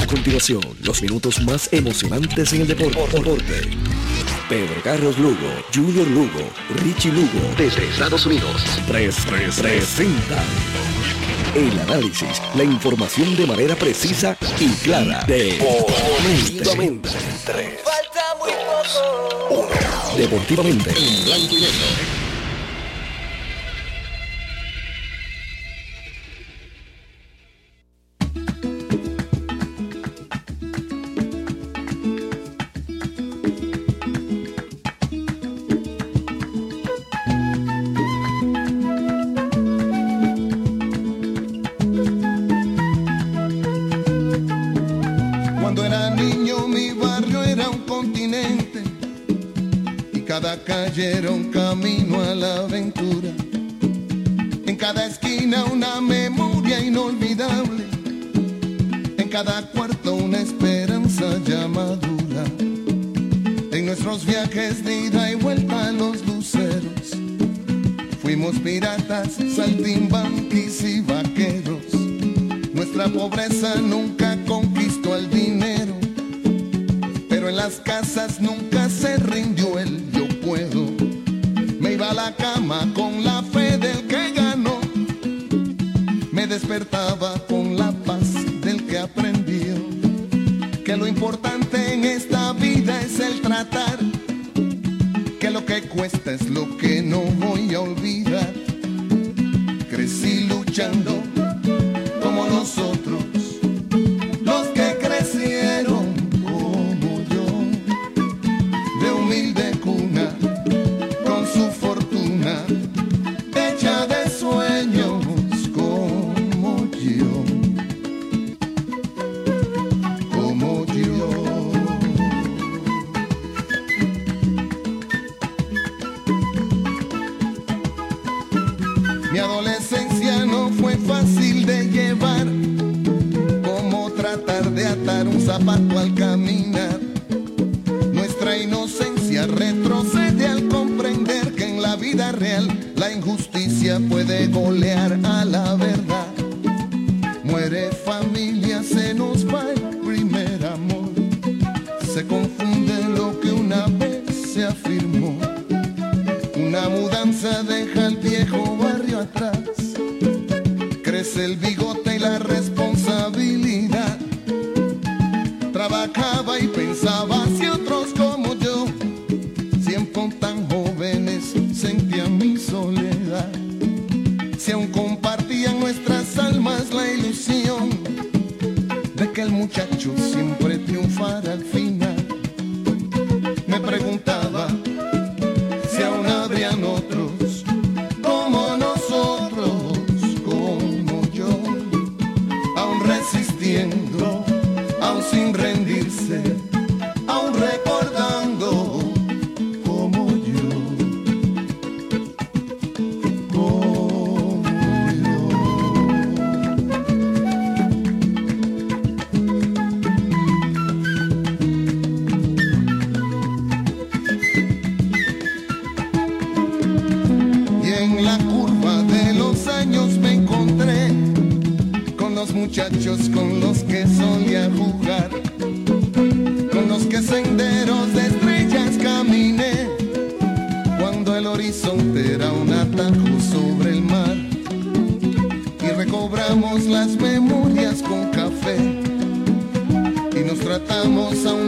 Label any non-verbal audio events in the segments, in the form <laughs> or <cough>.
A continuación, los minutos más emocionantes en el deporte. Pedro Carlos Lugo, Junior Lugo, Richie Lugo, desde Estados Unidos. 3-3-3-60. El análisis, la información de manera precisa y clara. Deportivamente. Falta muy poco. Deportivamente. En blanco y negro. humilde. muchachos con los que solía jugar, con los que senderos de estrellas caminé, cuando el horizonte era un atajo sobre el mar, y recobramos las memorias con café, y nos tratamos a un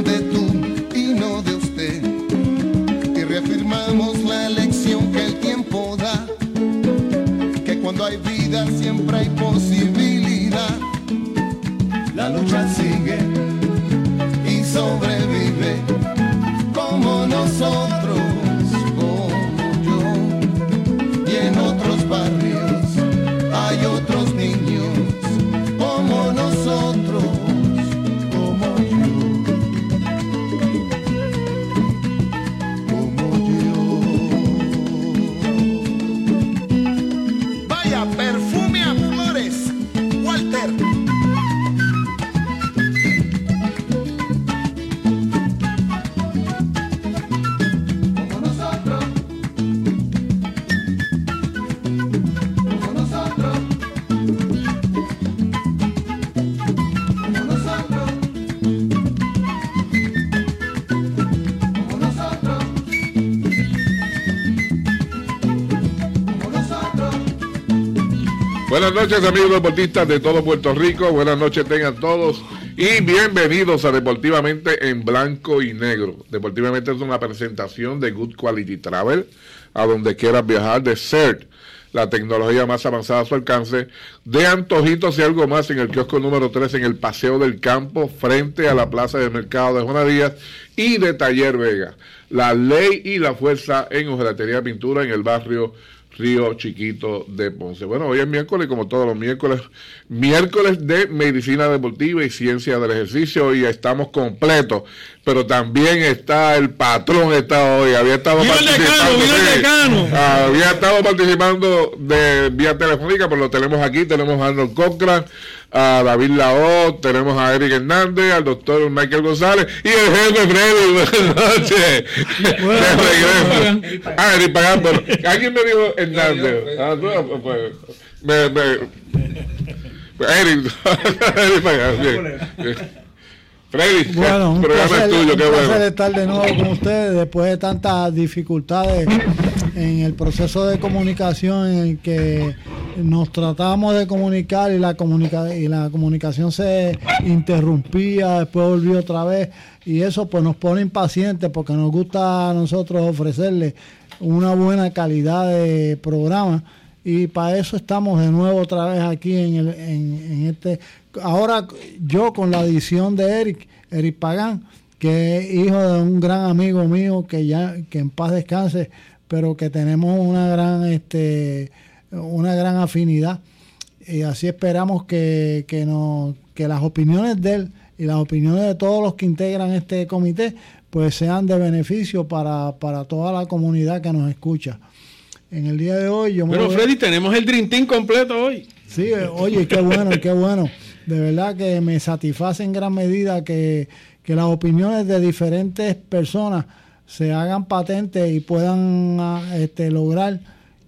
Buenas noches amigos deportistas de todo Puerto Rico, buenas noches tengan todos. Y bienvenidos a Deportivamente en Blanco y Negro. Deportivamente es una presentación de Good Quality Travel, a donde quieras viajar, de CERT, la tecnología más avanzada a su alcance, de antojitos y algo más en el kiosco número 3 en el Paseo del Campo, frente a la Plaza del Mercado de Juana Díaz, y de Taller Vega, la ley y la fuerza en hojelatería pintura en el barrio Río Chiquito de Ponce. Bueno, hoy es miércoles, como todos los miércoles, miércoles de medicina deportiva y ciencia del ejercicio, y estamos completos. Pero también está el patrón, está hoy, había estado participando. había estado participando de vía telefónica, pero lo tenemos aquí, tenemos a Arnold Cochran a David Lao, tenemos a Eric Hernández, al doctor Michael González y el jefe Freddy. <laughs> Buenas noches. Ah, Eric Pagán, pero alguien me dijo Hernández. Ah, pues, pues, me, me, Eric, <laughs> Eric Pagán, bien. Freddy, bueno, <laughs> un programa tuyo, qué bueno. estar de nuevo con ustedes después de tantas dificultades en el proceso de comunicación en el que nos tratamos de comunicar y la, comunica y la comunicación se interrumpía, después volvió otra vez y eso pues nos pone impacientes porque nos gusta a nosotros ofrecerle una buena calidad de programa y para eso estamos de nuevo otra vez aquí en, el, en, este. Ahora yo con la edición de Eric, Eric Pagán, que es hijo de un gran amigo mío que ya que en paz descanse, pero que tenemos una gran este una gran afinidad y así esperamos que, que, nos, que las opiniones de él y las opiniones de todos los que integran este comité pues sean de beneficio para, para toda la comunidad que nos escucha en el día de hoy. Yo Pero Freddy, tenemos el Dream Team completo hoy. Sí, eh, oye, qué bueno, qué bueno. De verdad que me satisface en gran medida que, las opiniones de diferentes personas se hagan patentes y puedan ah, este, lograr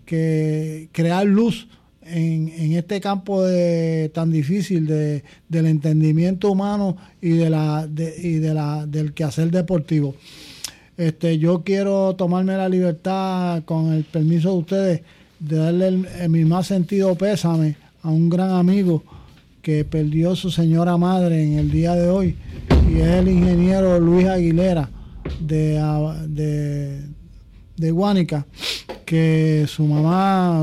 que crear luz en, en, este campo de, tan difícil de, del entendimiento humano y de la y de la del quehacer deportivo. Este, yo quiero tomarme la libertad, con el permiso de ustedes, de darle el, mi más sentido pésame a un gran amigo que perdió su señora madre en el día de hoy, y es el ingeniero Luis Aguilera de, de, Guánica, que su mamá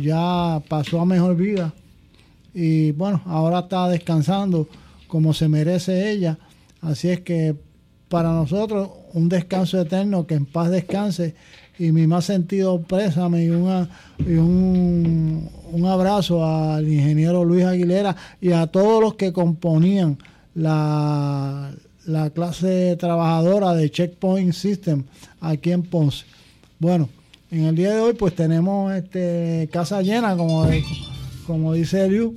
ya pasó a mejor vida y bueno, ahora está descansando como se merece ella. Así es que para nosotros un descanso eterno, que en paz descanse y mi más sentido présame y, una, y un, un, abrazo al ingeniero Luis Aguilera y a todos los que componían la, la clase trabajadora de Checkpoint System aquí en Ponce. Bueno, en el día de hoy pues tenemos este casa llena, como, como dice Eliu,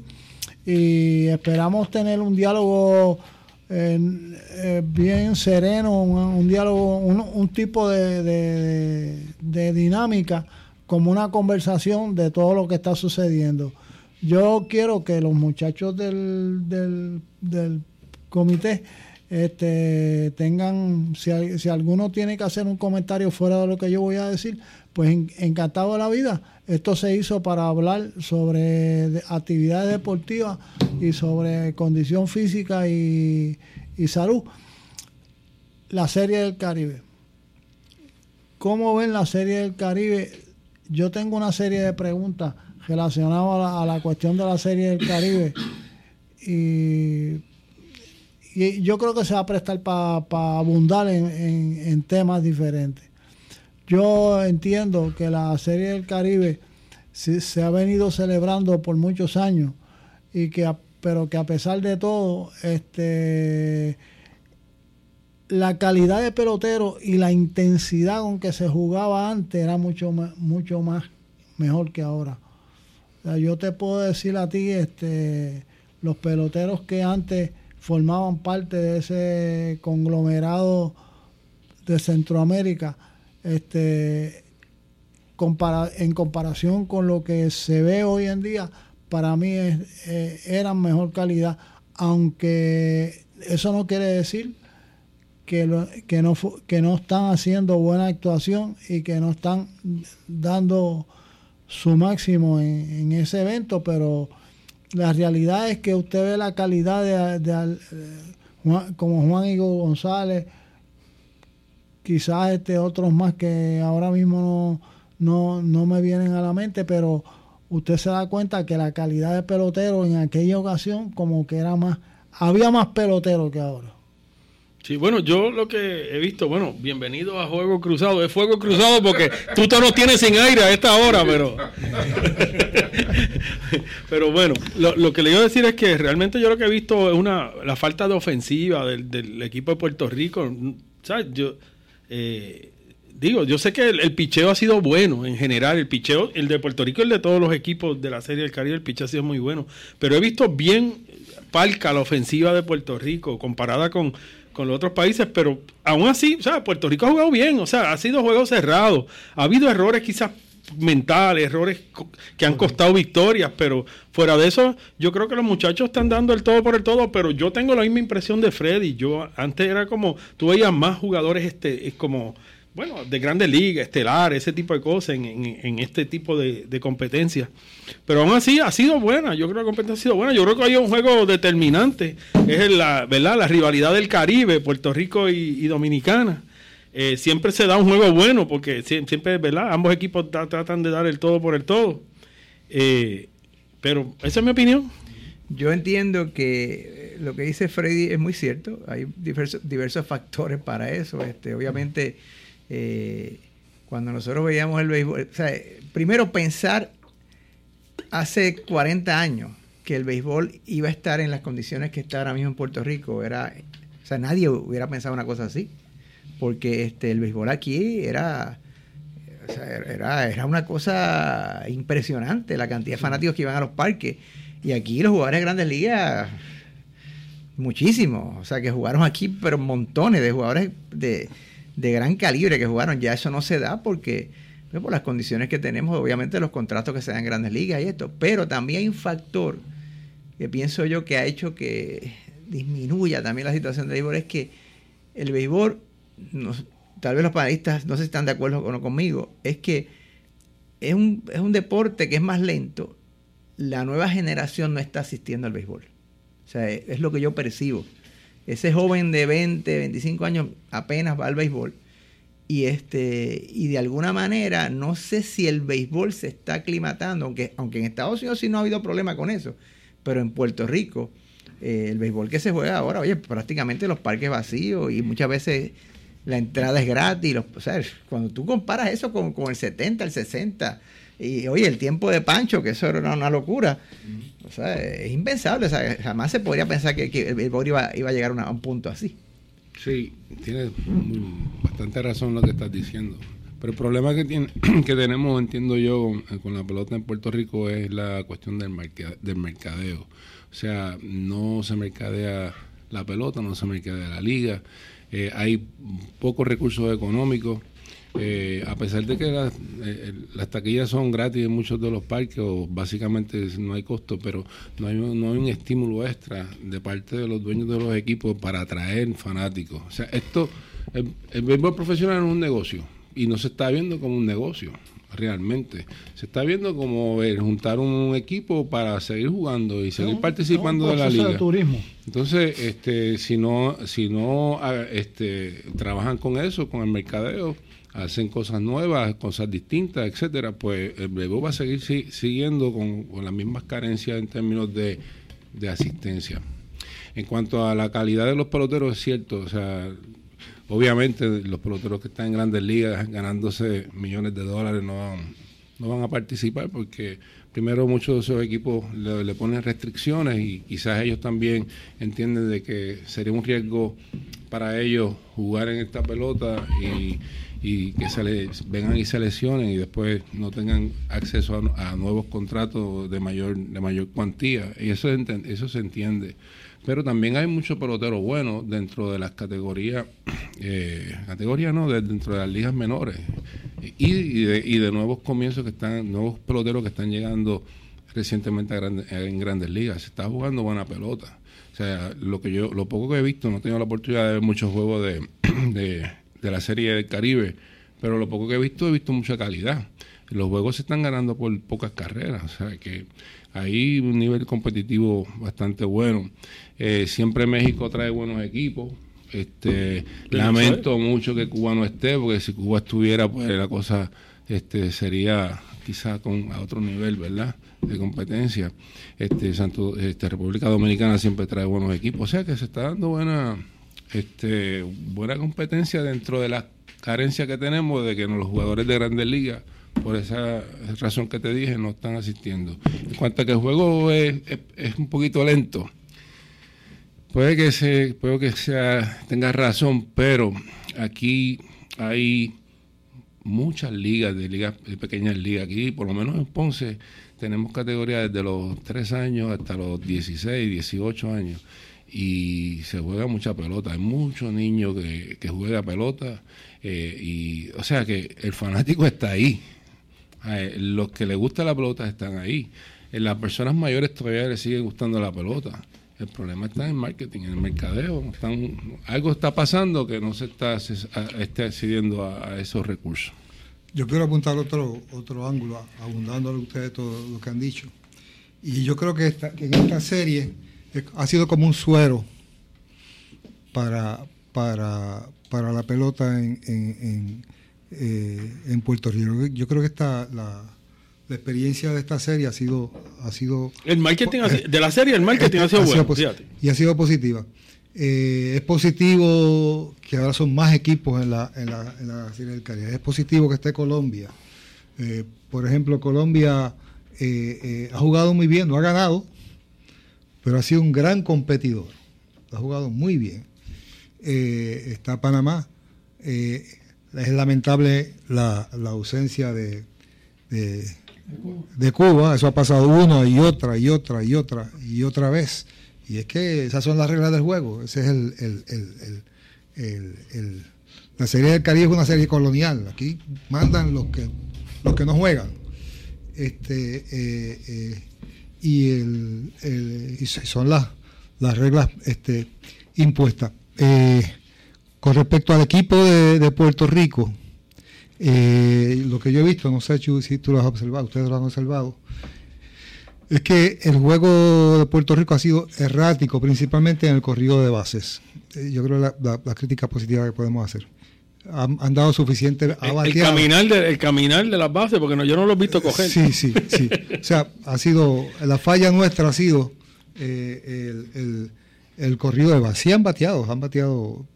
y esperamos tener un diálogo eh, bien sereno, un, diálogo, un, tipo de, dinámica, como una conversación de todo lo que está sucediendo. Yo quiero que los muchachos del, del, comité este, tengan, si, alguno tiene que hacer un comentario fuera de lo que yo voy a decir, pues encantado de la vida. Esto se hizo para hablar sobre actividades deportivas y sobre condición física y, salud. La Serie del Caribe. ¿Cómo ven la Serie del Caribe? Yo tengo una serie de preguntas relacionadas a la, cuestión de la Serie del Caribe y, yo creo que se va a prestar para abundar en temas diferentes. Yo entiendo que la Serie del Caribe se, ha venido celebrando por muchos años y que pero que a pesar de todo este la calidad de pelotero y la intensidad con que se jugaba antes era mucho mucho más mejor que ahora. yo te puedo decir a ti, este, los peloteros que antes formaban parte de ese conglomerado de Centroamérica, este, en comparación con lo que se ve hoy en día, para mí eh, eran mejor calidad, aunque eso no quiere decir que, que, no, que no están haciendo buena actuación y que no están dando su máximo en, ese evento, pero la realidad es que usted ve la calidad de, como Juan Igor González, quizás este otros más que ahora mismo no, no, me vienen a la mente, pero usted se da cuenta que la calidad de pelotero en aquella ocasión como que era más, había más pelotero que ahora. Sí, bueno, yo lo que he visto, bueno, bienvenido a Juego Cruzado. Es Fuego Cruzado porque tú te nos tienes sin aire a esta hora, pero. <laughs> pero bueno, lo, que le iba a decir es que realmente yo lo que he visto es una la falta de ofensiva del, equipo de Puerto Rico. ¿Sabes? Yo. Eh, digo, yo sé que el, picheo ha sido bueno en general. El picheo, el de Puerto Rico, el de todos los equipos de la Serie del Caribe, el picheo ha sido muy bueno. Pero he visto bien palca la ofensiva de Puerto Rico comparada con con los otros países, pero aún así, o sea, Puerto Rico ha jugado bien, o sea, ha sido juego cerrado. Ha habido errores quizás mentales, errores que han costado victorias, pero fuera de eso, yo creo que los muchachos están dando el todo por el todo, pero yo tengo la misma impresión de Freddy. Yo antes era como, tú veías más jugadores este, es como bueno, de grandes ligas, estelar, ese tipo de cosas en, este tipo de, de competencias. Pero aún así ha sido buena, yo creo que la competencia ha sido buena. Yo creo que hay un juego determinante, es la, ¿verdad? la rivalidad del Caribe, Puerto Rico y, Dominicana. Eh, siempre se da un juego bueno porque siempre, ¿verdad? Ambos equipos tratan de dar el todo por el todo. Eh, pero esa es mi opinión. Yo entiendo que lo que dice Freddy es muy cierto. Hay diversos, diversos factores para eso. Este, obviamente eh, cuando nosotros veíamos el béisbol, o sea, primero pensar hace 40 años que el béisbol iba a estar en las condiciones que está ahora mismo en Puerto Rico, era, o sea, nadie hubiera pensado una cosa así, porque este, el béisbol aquí era, era, era una cosa impresionante, la cantidad de fanáticos que iban a los parques, y aquí los jugadores de grandes ligas, muchísimos, o sea, que jugaron aquí, pero montones de jugadores de de gran calibre que jugaron, ya eso no se da porque pues, por las condiciones que tenemos, obviamente los contratos que se dan en grandes ligas y esto, pero también hay un factor que pienso yo que ha hecho que disminuya también la situación del béisbol, es que el béisbol, tal vez los panelistas no se están de acuerdo con, conmigo, es que es un, es un deporte que es más lento, la nueva generación no está asistiendo al béisbol. O sea, es lo que yo percibo ese joven de 20, 25 años apenas va al béisbol. Y, este, y de alguna manera, no sé si el béisbol se está aclimatando, aunque, aunque en Estados Unidos sí no ha habido problema con eso, pero en Puerto Rico, eh, el béisbol que se juega ahora, oye, prácticamente los parques vacíos y muchas veces la entrada es gratis. Los, o sea, cuando tú comparas eso con, con el 70, el 60, y oye, el tiempo de Pancho, que eso era una, locura. O sea, es impensable. jamás se podría pensar que, el béisbol iba, a llegar a, un punto así. Sí, tienes bastante razón lo que estás diciendo. Pero el problema que, tiene, <clears throat> que tenemos, entiendo yo, eh, con la pelota en Puerto Rico es la cuestión del, del mercadeo. O sea, no se mercadea la pelota, no se mercadea la liga. Eh, hay pocos recursos económicos eh, a pesar de que eh, las taquillas son gratis en muchos de los parques o básicamente no hay costo, pero no hay, no hay un estímulo extra de parte de los dueños de los equipos para atraer fanáticos. O sea, esto, el, el béisbol profesional es un negocio y no se está viendo como un negocio realmente. Se está viendo como el juntar un equipo para seguir jugando y seguir participando de la liga. turismo. Entonces, este, si no, si no ah, este, trabajan con eso, con el mercadeo, hacen cosas nuevas, cosas distintas, etcétera, pues el béisbol va a seguir siguiendo con, las mismas carencias en términos de, asistencia. En cuanto a la calidad de los peloteros, es cierto, o sea, obviamente los peloteros que están en grandes ligas ganándose millones de dólares no van, no van a participar porque primero muchos de esos equipos le, ponen restricciones y quizás ellos también entienden de que sería un riesgo para ellos jugar en esta pelota y y que se les vengan y se lesionen y después no tengan acceso a, nuevos contratos de mayor de mayor cuantía. Y eso eso se entiende pero también hay muchos peloteros buenos dentro de las categorías <clears throat> eh, categorías no dentro de las ligas menores. Y, de, nuevos comienzos que están nuevos peloteros que están llegando recientemente en grandes ligas. Se está jugando buena pelota. O sea lo que yo lo poco que he visto no he tenido la oportunidad de ver muchos juegos de <clears throat> de la serie del Caribe, pero lo poco que he visto, he visto mucha calidad. los juegos se están ganando por pocas carreras, o sea que hay un nivel competitivo bastante bueno. Eh, siempre México trae buenos equipos. Este, lamento mucho que Cuba no esté, porque si Cuba estuviera, pues la cosa este, sería quizá con a otro nivel, ¿verdad? De competencia. Este, Santo, este, República Dominicana siempre trae buenos equipos, o sea que se está dando buena, este, buena competencia dentro de las carencias que tenemos de que los jugadores de Grandes Ligas por esa razón que te dije, no están asistiendo. En cuanto a que el juego es, es, un poquito lento, puede que se, puede que sea, tenga razón, pero aquí hay muchas ligas, de ligas, de pequeñas ligas. Aquí, por lo menos en Ponce, tenemos categorías desde los 3 años hasta los 16, 18 años. Y se juega mucha pelota. Hay muchos niños que, que juegan pelota. Eh, y, o sea que el fanático está ahí los que les gusta la pelota están ahí. En las personas mayores todavía les sigue gustando la pelota. El problema está en el marketing, en el mercadeo. Algo está pasando que no se está, accediendo a, esos recursos. Yo quiero apuntar otro, otro ángulo, abundándole a ustedes todo lo que han dicho. Y yo creo que, en esta serie ha sido como un suero para, para, para la pelota en eh, en Puerto Rico. Yo creo que esta, la, experiencia de esta serie ha sido... Ha sido el marketing, de la serie el marketing ha sido bueno, y ha sido positiva. Eh, es positivo que ahora son más equipos en la, en la, en la serie del Caribe. Es positivo que esté Colombia. Eh, por ejemplo, Colombia ha jugado muy bien, no ha ganado, pero ha sido un gran competidor. Ha jugado muy bien. está Panamá es lamentable la, ausencia de, de, Cuba. Eso ha pasado una y otra y otra y otra y otra vez. Y es que esas son las reglas del juego. Ese es el, la serie del Caribe es una serie colonial. Aquí mandan los que los que no juegan. Este eh, eh, y, el, son las, las reglas este, impuestas. Eh, con respecto al equipo de, Puerto Rico, eh, lo que yo he visto, no sé si tú lo has observado, ustedes lo han observado, es que el juego de Puerto Rico ha sido errático, principalmente en el corrido de bases. Eh, yo creo la, la, crítica positiva que podemos hacer. Han, dado suficiente el, caminar de, el caminar de las bases, porque no, yo no lo he visto coger. Sí, sí, sí. o sea, ha sido, la falla nuestra ha sido eh, el, el, corrido de bases. Sí han bateado, han bateado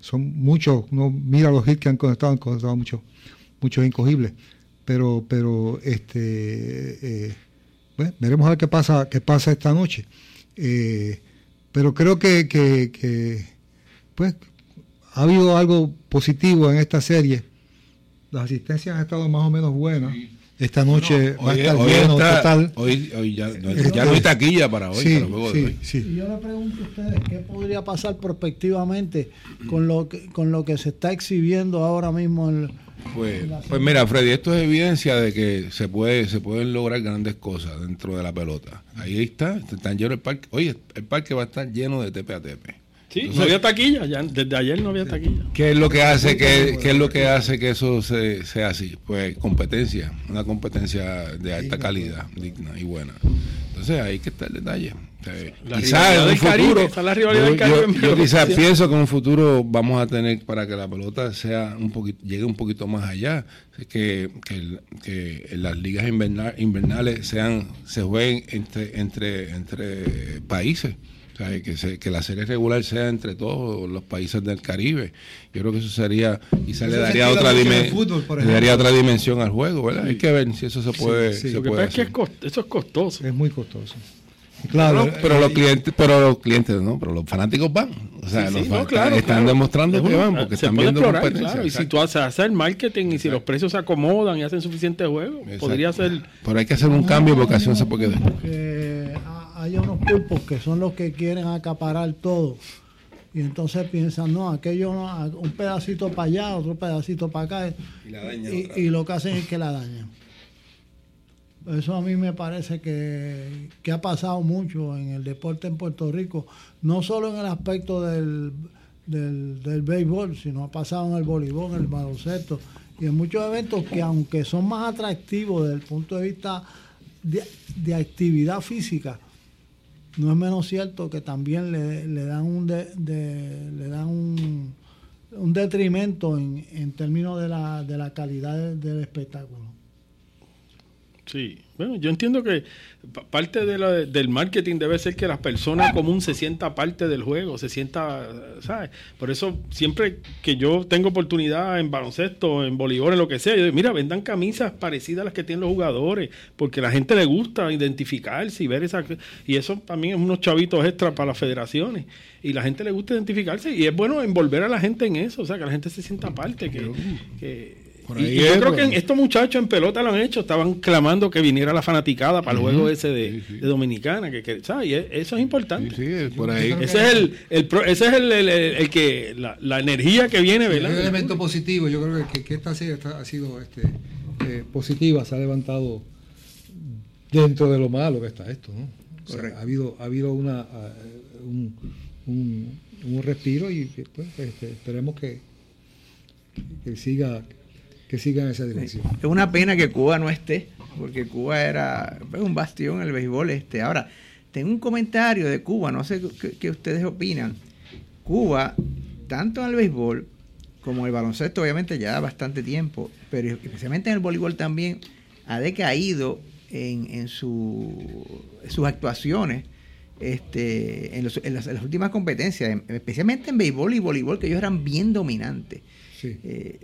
son muchos, no mira los hits que han conectado, han conectado muchos, muchos incogibles. Pero, pero este eh, bueno, veremos a ver qué pasa, qué pasa esta noche. Eh, pero creo que, que, pues ha habido algo positivo en esta serie. Las asistencias han estado más o menos buenas. Esta noche va a estar lleno total. Hoy, hoy ya, no, ya no hay taquilla para hoy. Sí, sí, sí. Y yo le pregunto a ustedes, ¿qué podría pasar prospectivamente con lo que, con lo que se está exhibiendo ahora mismo en, pues, pues mira, Freddy, esto es evidencia de que se puede se pueden lograr grandes cosas dentro de la pelota. Ahí está, están lleno el parque. Oye, el parque va a estar lleno de TP a TP. Sí, no había taquilla, ya, desde ayer no había taquilla. ¿Qué es lo que hace que, qué es lo que, hace que eso se, sea así? Pues competencia, una competencia de alta calidad, digna y buena. Entonces ahí que está el detalle. quizás en un futuro, yo, quizás pienso que en un futuro vamos a tener para que la pelota sea un poquito, llegue un poquito más allá, que, que, que las ligas invernales sean, se jueguen entre, entre, entre países que, que la serie regular sea entre todos los países del Caribe. Yo creo que eso sería, y se le daría otra, daría otra dimensión al juego, ¿verdad? Hay que ver si eso se puede. Lo que pasa es que eso es costoso. Es muy costoso. Claro, pero, los clientes, pero los clientes no, pero los fanáticos van. O sea, los están demostrando que van porque están viendo explorar, claro, y si tú haces hacer marketing y si los precios se acomodan y hacen suficiente juego, podría ser. Pero hay que hacer un cambio porque así no se puede quedar hay unos pulpos que son los que quieren acaparar todo. Y entonces piensan, no, aquello no, un pedacito para allá, otro pedacito para acá. Y, lo que hacen es que la dañan. Eso a mí me parece que, ha pasado mucho en el deporte en Puerto Rico, no solo en el aspecto del, del, béisbol, sino ha pasado en el voleibol, en el baloncesto y en muchos eventos que aunque son más atractivos desde el punto de vista de, de actividad física, no es menos cierto que también le, le dan un de- le dan un, un detrimento en, en términos de la, de la calidad del espectáculo. Sí, bueno, yo entiendo que pa- parte de la- del marketing debe ser que la persona común se sienta parte del juego, se sienta, ¿sabes? Por eso siempre que yo tengo oportunidad en baloncesto, en voleibol, en lo que sea, yo digo, mira, vendan camisas parecidas a las que tienen los jugadores, porque a la gente le gusta identificarse y ver esa... Y eso también es unos chavitos extra para las federaciones. Y la gente le gusta identificarse y es bueno envolver a la gente en eso, o sea, que la gente se sienta parte, que... que- Por y- ahí y yo es, creo que estos muchachos en pelota lo han hecho, estaban clamando que viniera la fanaticada para el juego ese de, Sí, sí. de Dominicana, que, que, ¿sabes? Y e- eso es importante. Sí, sí, por ahí. Ese es el, el pro- ese es el, el- el- el que la, la energía que viene, Es un ¿verdad? elemento positivo. Yo creo que, que esta serie está- ha sido este, eh, positiva, se ha levantado dentro de lo malo que está esto. ¿no? O sea, ha habido, ha habido una, ah, un, un, un respiro y pues, este, esperemos que, que siga que siga en esa dirección. Es una pena que Cuba no esté, porque Cuba era un bastión en el béisbol. Este. Ahora, tengo un comentario de Cuba, no sé qué, qué ustedes opinan. Cuba, tanto en el béisbol como en el baloncesto, obviamente ya bastante tiempo, pero especialmente en el voleibol también, ha decaído en, en, su, en sus actuaciones este, en, los- en las, en las últimas competencias, en- especialmente en béisbol y voleibol, que ellos eran bien dominantes. Sí. Eh,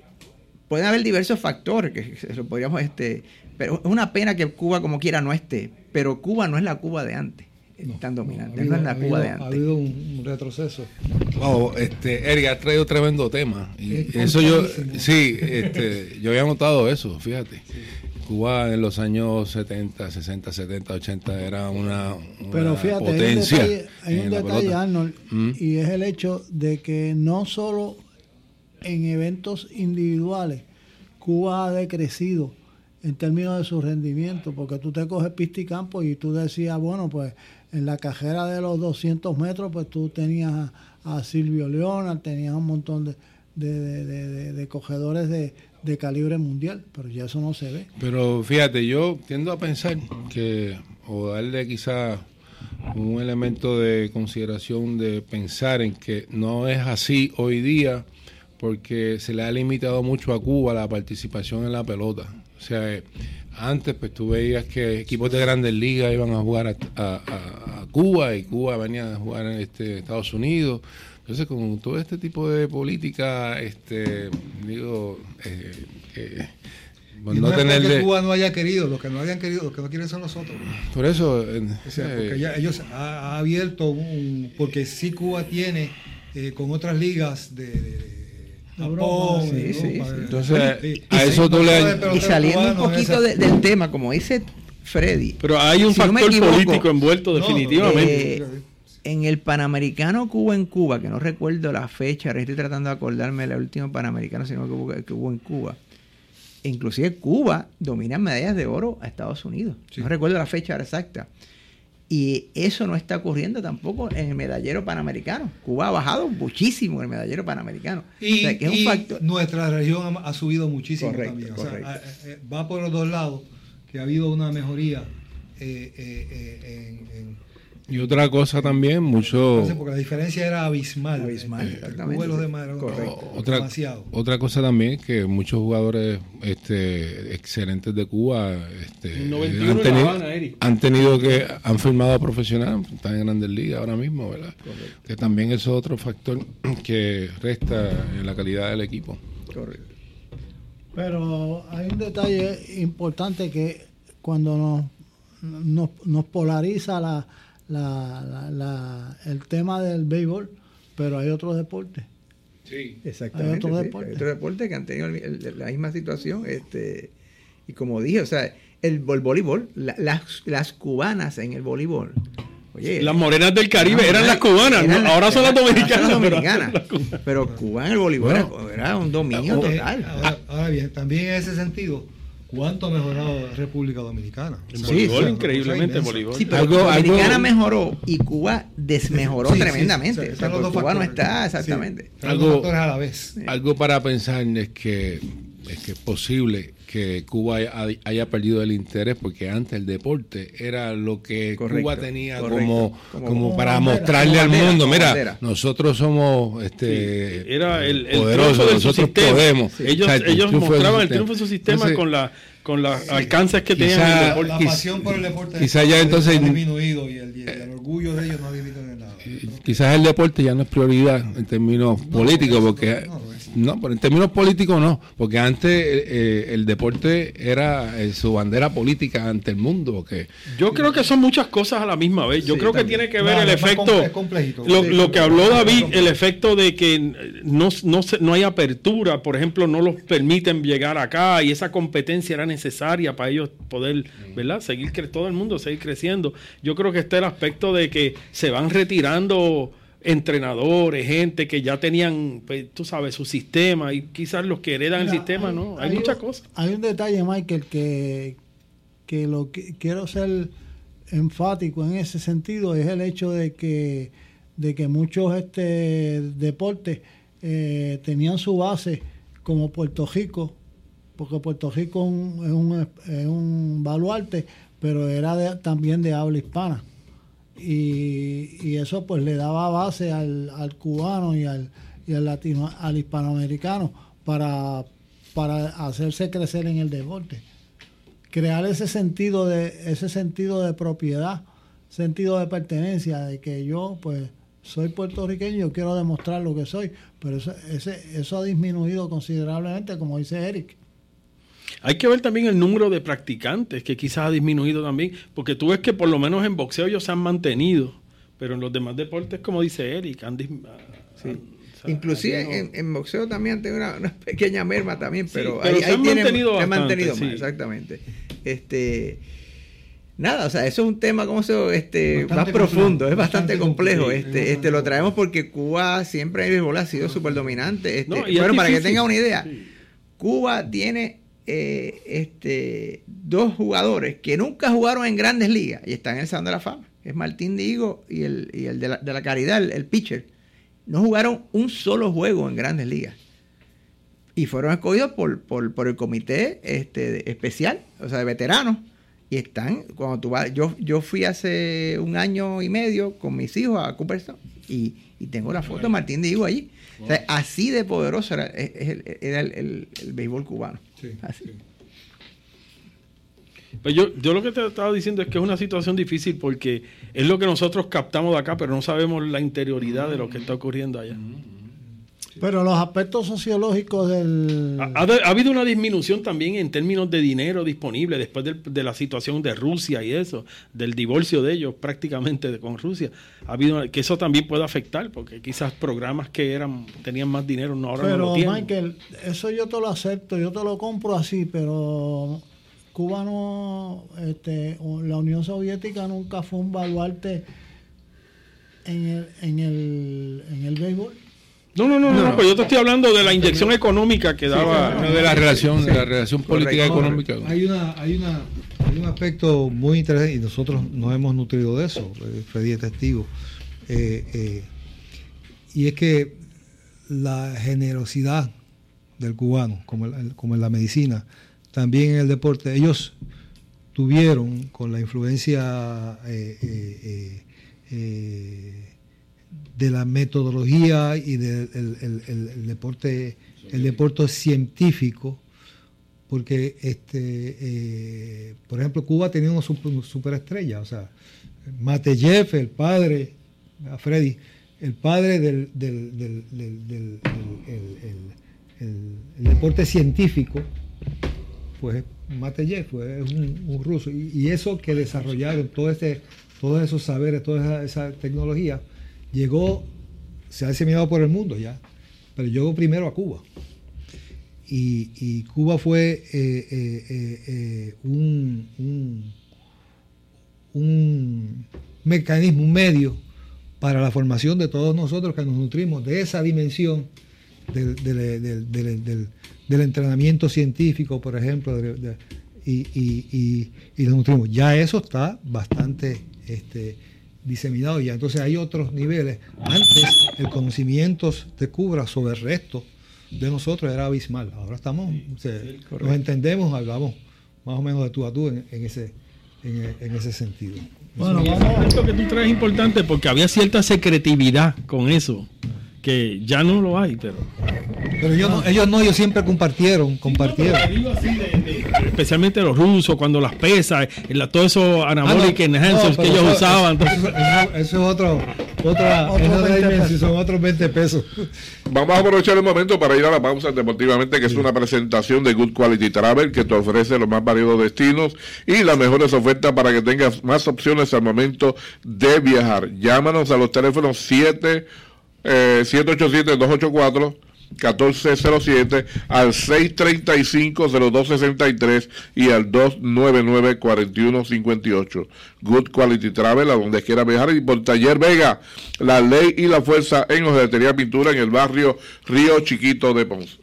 pueden haber diversos factores que se lo podríamos este pero es una pena que Cuba como quiera no esté pero Cuba no es la Cuba de antes No, tan no, dominante ha no, habido- es la ha Cuba de habido- Ha antes habido un, retroceso. Wow, este, Eric, has traído tremendo tema. Y Es eso yo, sí, este, yo había notado eso, fíjate. Cuba en los años 70, 60, 70, 80 era una, una Pero fíjate, hay un potencia. detalle, hay un detalle. Arnold, Mm. y es el hecho de que no solo en eventos individuales Cuba ha decrecido en términos de su rendimiento, porque tú te coges pista y campo y tú decías, bueno, pues en la cajera de los 200 metros, pues tú tenías a, Silvio Leona, tenías un montón de, de, de- de- cogedores de, de calibre mundial, pero ya eso no se ve. Pero fíjate, yo tiendo a pensar que, o darle quizá un elemento de consideración de pensar en que no es así hoy día, porque se le ha limitado mucho a Cuba la participación en la pelota. O sea, eh, antes pues tú veías que equipos de grandes ligas iban a jugar a, a- a- Cuba y Cuba venía a jugar en este, Estados Unidos. Entonces, con todo este tipo de política, este, digo, eh, eh, Y no no de- Cuba no haya querido, los que no hayan querido, los que no quieren son nosotros. por eso eh, O sea, eh, porque ya ellos ha, ha abierto un, porque sí Cuba tiene eh, con otras ligas de, de- de Europa, Japón, sí, de sí, Europa, sí. de- Entonces, sí. a Y eso tú le- saliendo un poquito esa- de- del tema como dice Freddy Pero hay un Si no me factor equivoco, político envuelto no, definitivamente. Eh, en el Panamericano Cuba en Cuba, que no recuerdo la fecha, ahora estoy tratando de acordarme del último Panamericano, sino que hubo, que hubo en Cuba. Inclusive Cuba domina medallas de oro a Estados Unidos. Sí. No recuerdo la fecha exacta. Y eso no está ocurriendo tampoco en el medallero panamericano. Cuba ha bajado muchísimo en el medallero panamericano. Y, o sea, que es y un factor. nuestra región ha, subido muchísimo Correcto, también. O sea, correcto. a- eh, va por los dos lados, que ha habido una mejoría eh, eh, eh, en, en- y otra cosa también, mucho porque la diferencia era abismal. Abismal, entre exactamente. Los demás era Correcto. otra demasiado. otra cosa también que muchos jugadores este excelentes de Cuba este, El 91 han, en La tenido, Habana, han tenido que han firmado profesional están en Grandes Ligas ahora mismo verdad que también eso es otro factor <clears throat> que resta en la calidad del equipo Correcto. Pero hay un detalle importante que cuando nos, nos, nos polariza la, la- la- la- el tema del béisbol, pero hay otros deportes. sí Exactamente. Hay otro sí. deporte. Hay otro deporte que han tenido el- el- la misma situación. Este, y como dije, o sea, el, vol- voleibol, la- las, las cubanas en el voleibol. Oye, Las morenas del Caribe no, eran las cubanas, eran ¿no? ahora son las dominicanas. son pero- las dominicanas. Pero Cuba en el voleibol era- era, un dominio total. ahora, ahora bien, también en ese sentido, ¿cuánto ha mejorado República Dominicana? En O sea, voleibol, o sea, cosa inmensa. voleibol. Sí, pero Algo- Dominicana algo- mejoró y Cuba desmejoró Sí, sí, tremendamente. sí, O sea, Cuba no factores. está Sí, exactamente. Algo- factores a la vez. algo para pensar es que es que es posible que Cuba haya, perdido el interés porque antes el deporte era lo que Correcto, Cuba tenía correcto. como, Como- para bandera, mostrarle como al mundo, mira, bandera. nosotros somos este Sí, era el, el poderosos, nosotros sistema. podemos. Ellos, O sea, el ellos mostraban el triunfo de su sistema Entonces, con la con los alcances que tenían quizá- el deporte. La pasión por el deporte quizá ya ha entonces- disminuido y el, y el orgullo de ellos no ha disminuido en nada. quizás el deporte ya no es prioridad en términos políticos, porque no. No, pero en términos políticos no, porque antes eh, eh, el deporte era eh, su bandera política ante el mundo, porque Yo creo que son muchas cosas a la misma vez. Yo Sí, creo que tiene que ver el efecto, comple- es complejito. lo, Sí, lo que habló. David, el efecto de que no, no, se- no hay apertura, por ejemplo, no los permiten llegar acá y esa competencia era necesaria para ellos poder, ¿verdad? Seguir cre- todo el mundo seguir creciendo. Yo creo que está el aspecto de que se van retirando entrenadores, gente que ya tenían, pues, tú sabes, su sistema y quizás los que heredan el sistema, ¿no? Hay, muchas cosas. Hay un detalle, Michael, que, que lo que quiero ser enfático en ese sentido es el hecho de que de que muchos este deportes eh, tenían su base como Puerto Rico, porque Puerto Rico es un, es un, es un baluarte, pero era de- también de habla hispana. Y, eso pues le daba base al, al cubano y al, y al latino, al hispanoamericano para, para hacerse crecer en el deporte. Crear ese sentido de, ese sentido de propiedad, sentido de pertenencia, de que yo pues soy puertorriqueño, yo quiero demostrar lo que soy, pero eso, ese, eso ha disminuido considerablemente, como dice Eric. Hay que ver también el número de practicantes, que quizás ha disminuido también, porque tú ves que por lo menos en boxeo ellos se han mantenido, pero en los demás deportes, como dice Eric, han dis- Sí. han- o sea, Inclusive en, en boxeo también tiene una, una <laughs> pequeña merma también, pero, pero ahí, se ahí han tienen- mantenido se han bastante, mantenido sí. más, exactamente. Este nada, o sea, eso es un tema como se este Bastante más profundo, complejo, es bastante complejo. complejo, Este, sí, este lo traemos porque Cuba siempre en el béisbol ha sido súper dominante. Este, No, y es bueno, para que tenga una idea, Sí. Cuba tiene eh, este, dos jugadores que nunca jugaron en grandes ligas y están en el Salón de la Fama. Es Martín Digo y el, y el de, la, de la Caridad, el, el pitcher. No jugaron un solo juego en grandes ligas. Y fueron escogidos por, por, por el comité este, especial, o sea, de veteranos. Y están, cuando tú vas, yo, yo fui hace un año y medio con mis hijos a Cooperstown y, y tengo la foto de Martín Digo allí. O sea, así de poderoso era, es- es el, era el, el- el béisbol cubano. Así. Pues yo, yo lo que te estaba diciendo es que es una situación difícil porque es lo que nosotros captamos de acá, pero no sabemos la interioridad de lo que está ocurriendo allá. Pero los aspectos sociológicos del... Ha, ha de- ha habido una disminución también en términos de dinero disponible después del- de, la situación de Rusia y eso, del divorcio de ellos prácticamente de- con Rusia. Ha habido que eso también puede afectar porque quizás programas que eran tenían más dinero no ahora no Pero lo tienen. Michael, eso yo te lo acepto, yo te lo compro así, pero Cuba no, este, la Unión Soviética nunca fue un baluarte en el, en el, en el béisbol. No, no, no, no, no, pues yo te estoy hablando de la inyección económica que daba. no de la relación, de la relación política Correcto. económica. Hay una, hay una, hay un aspecto muy interesante y nosotros nos hemos nutrido de eso. eh, Freddy es testigo. Eh, eh, y es que la generosidad del cubano, como, el- como en la medicina, también en el deporte, ellos tuvieron con la influencia eh, eh, eh, eh, de la metodología y del el- deporte, el deporte científico, porque este eh, por ejemplo Cuba tenía una super, superestrella o sea Mateyev el padre Freddy el padre del, del, del- el, deporte científico pues Mateyev fue un, un ruso y, eso que desarrollaron todo este todos esos saberes toda esa tecnología llegó se ha diseminado por el mundo ya pero llegó primero a Cuba y, Cuba fue eh, eh, eh, un, un, mecanismo, un medio para la formación de todos nosotros que nos nutrimos de esa dimensión del, entrenamiento científico, por ejemplo, y- y- y nos nutrimos. Ya eso está bastante este, diseminado ya. Entonces hay otros niveles. Antes el conocimiento de Cuba sobre el resto de nosotros era abismal. Ahora estamos, nos entendemos, hablamos más o menos de tú a tú en, en ese, en, en ese sentido. Bueno, vamos. Esto que tú traes es importante porque había cierta secretividad con eso, que ya no lo hay, pero... Pero ellos no, ellos no, ellos siempre compartieron, compartieron. No, digo así de- de- especialmente los rusos, cuando las pesas, la- todo eso anabolic Ah, no, enhancers no, que ellos eso- usaban. Eso, eso- eso es otro, otra, otra 20 dimensión, pesos. son otros 20 pesos. Vamos a aprovechar el momento para ir a la pausa deportivamente, que es una presentación de Good Quality Travel que te ofrece los más variados destinos y las mejores ofertas para que tengas más opciones al momento de viajar. Llámanos a los teléfonos 7, eh, 787-284. 1407 al 635-0263 y al 299-4158. Good Quality Travel, a donde quiera viajar. Y por Taller Vega, la ley y la fuerza en Ojetería Pintura en el barrio Río Chiquito de Ponce.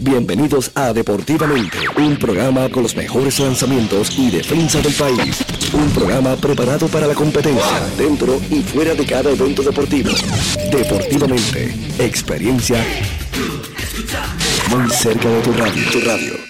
Bienvenidos a Deportivamente, un programa con los mejores lanzamientos y defensa del país. Un programa preparado para la competencia, dentro y fuera de cada evento deportivo. Deportivamente, experiencia muy cerca de tu radio. Tu radio.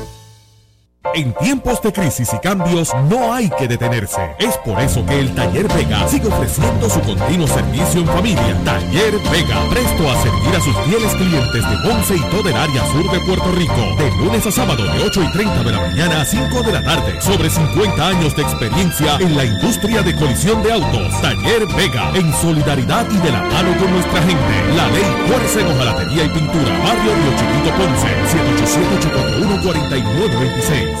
En tiempos de crisis y cambios no hay que detenerse. Es por eso que el Taller Vega sigue ofreciendo su continuo servicio en familia. Taller Vega, presto a servir a sus fieles clientes de Ponce y todo el área sur de Puerto Rico. De lunes a sábado de 8 y 30 de la mañana a 5 de la tarde. Sobre 50 años de experiencia en la industria de colisión de autos. Taller Vega, en solidaridad y de la mano con nuestra gente. La ley fuerza en hojalatería y pintura. Barrio Río Chiquito Ponce. 787-841-4926.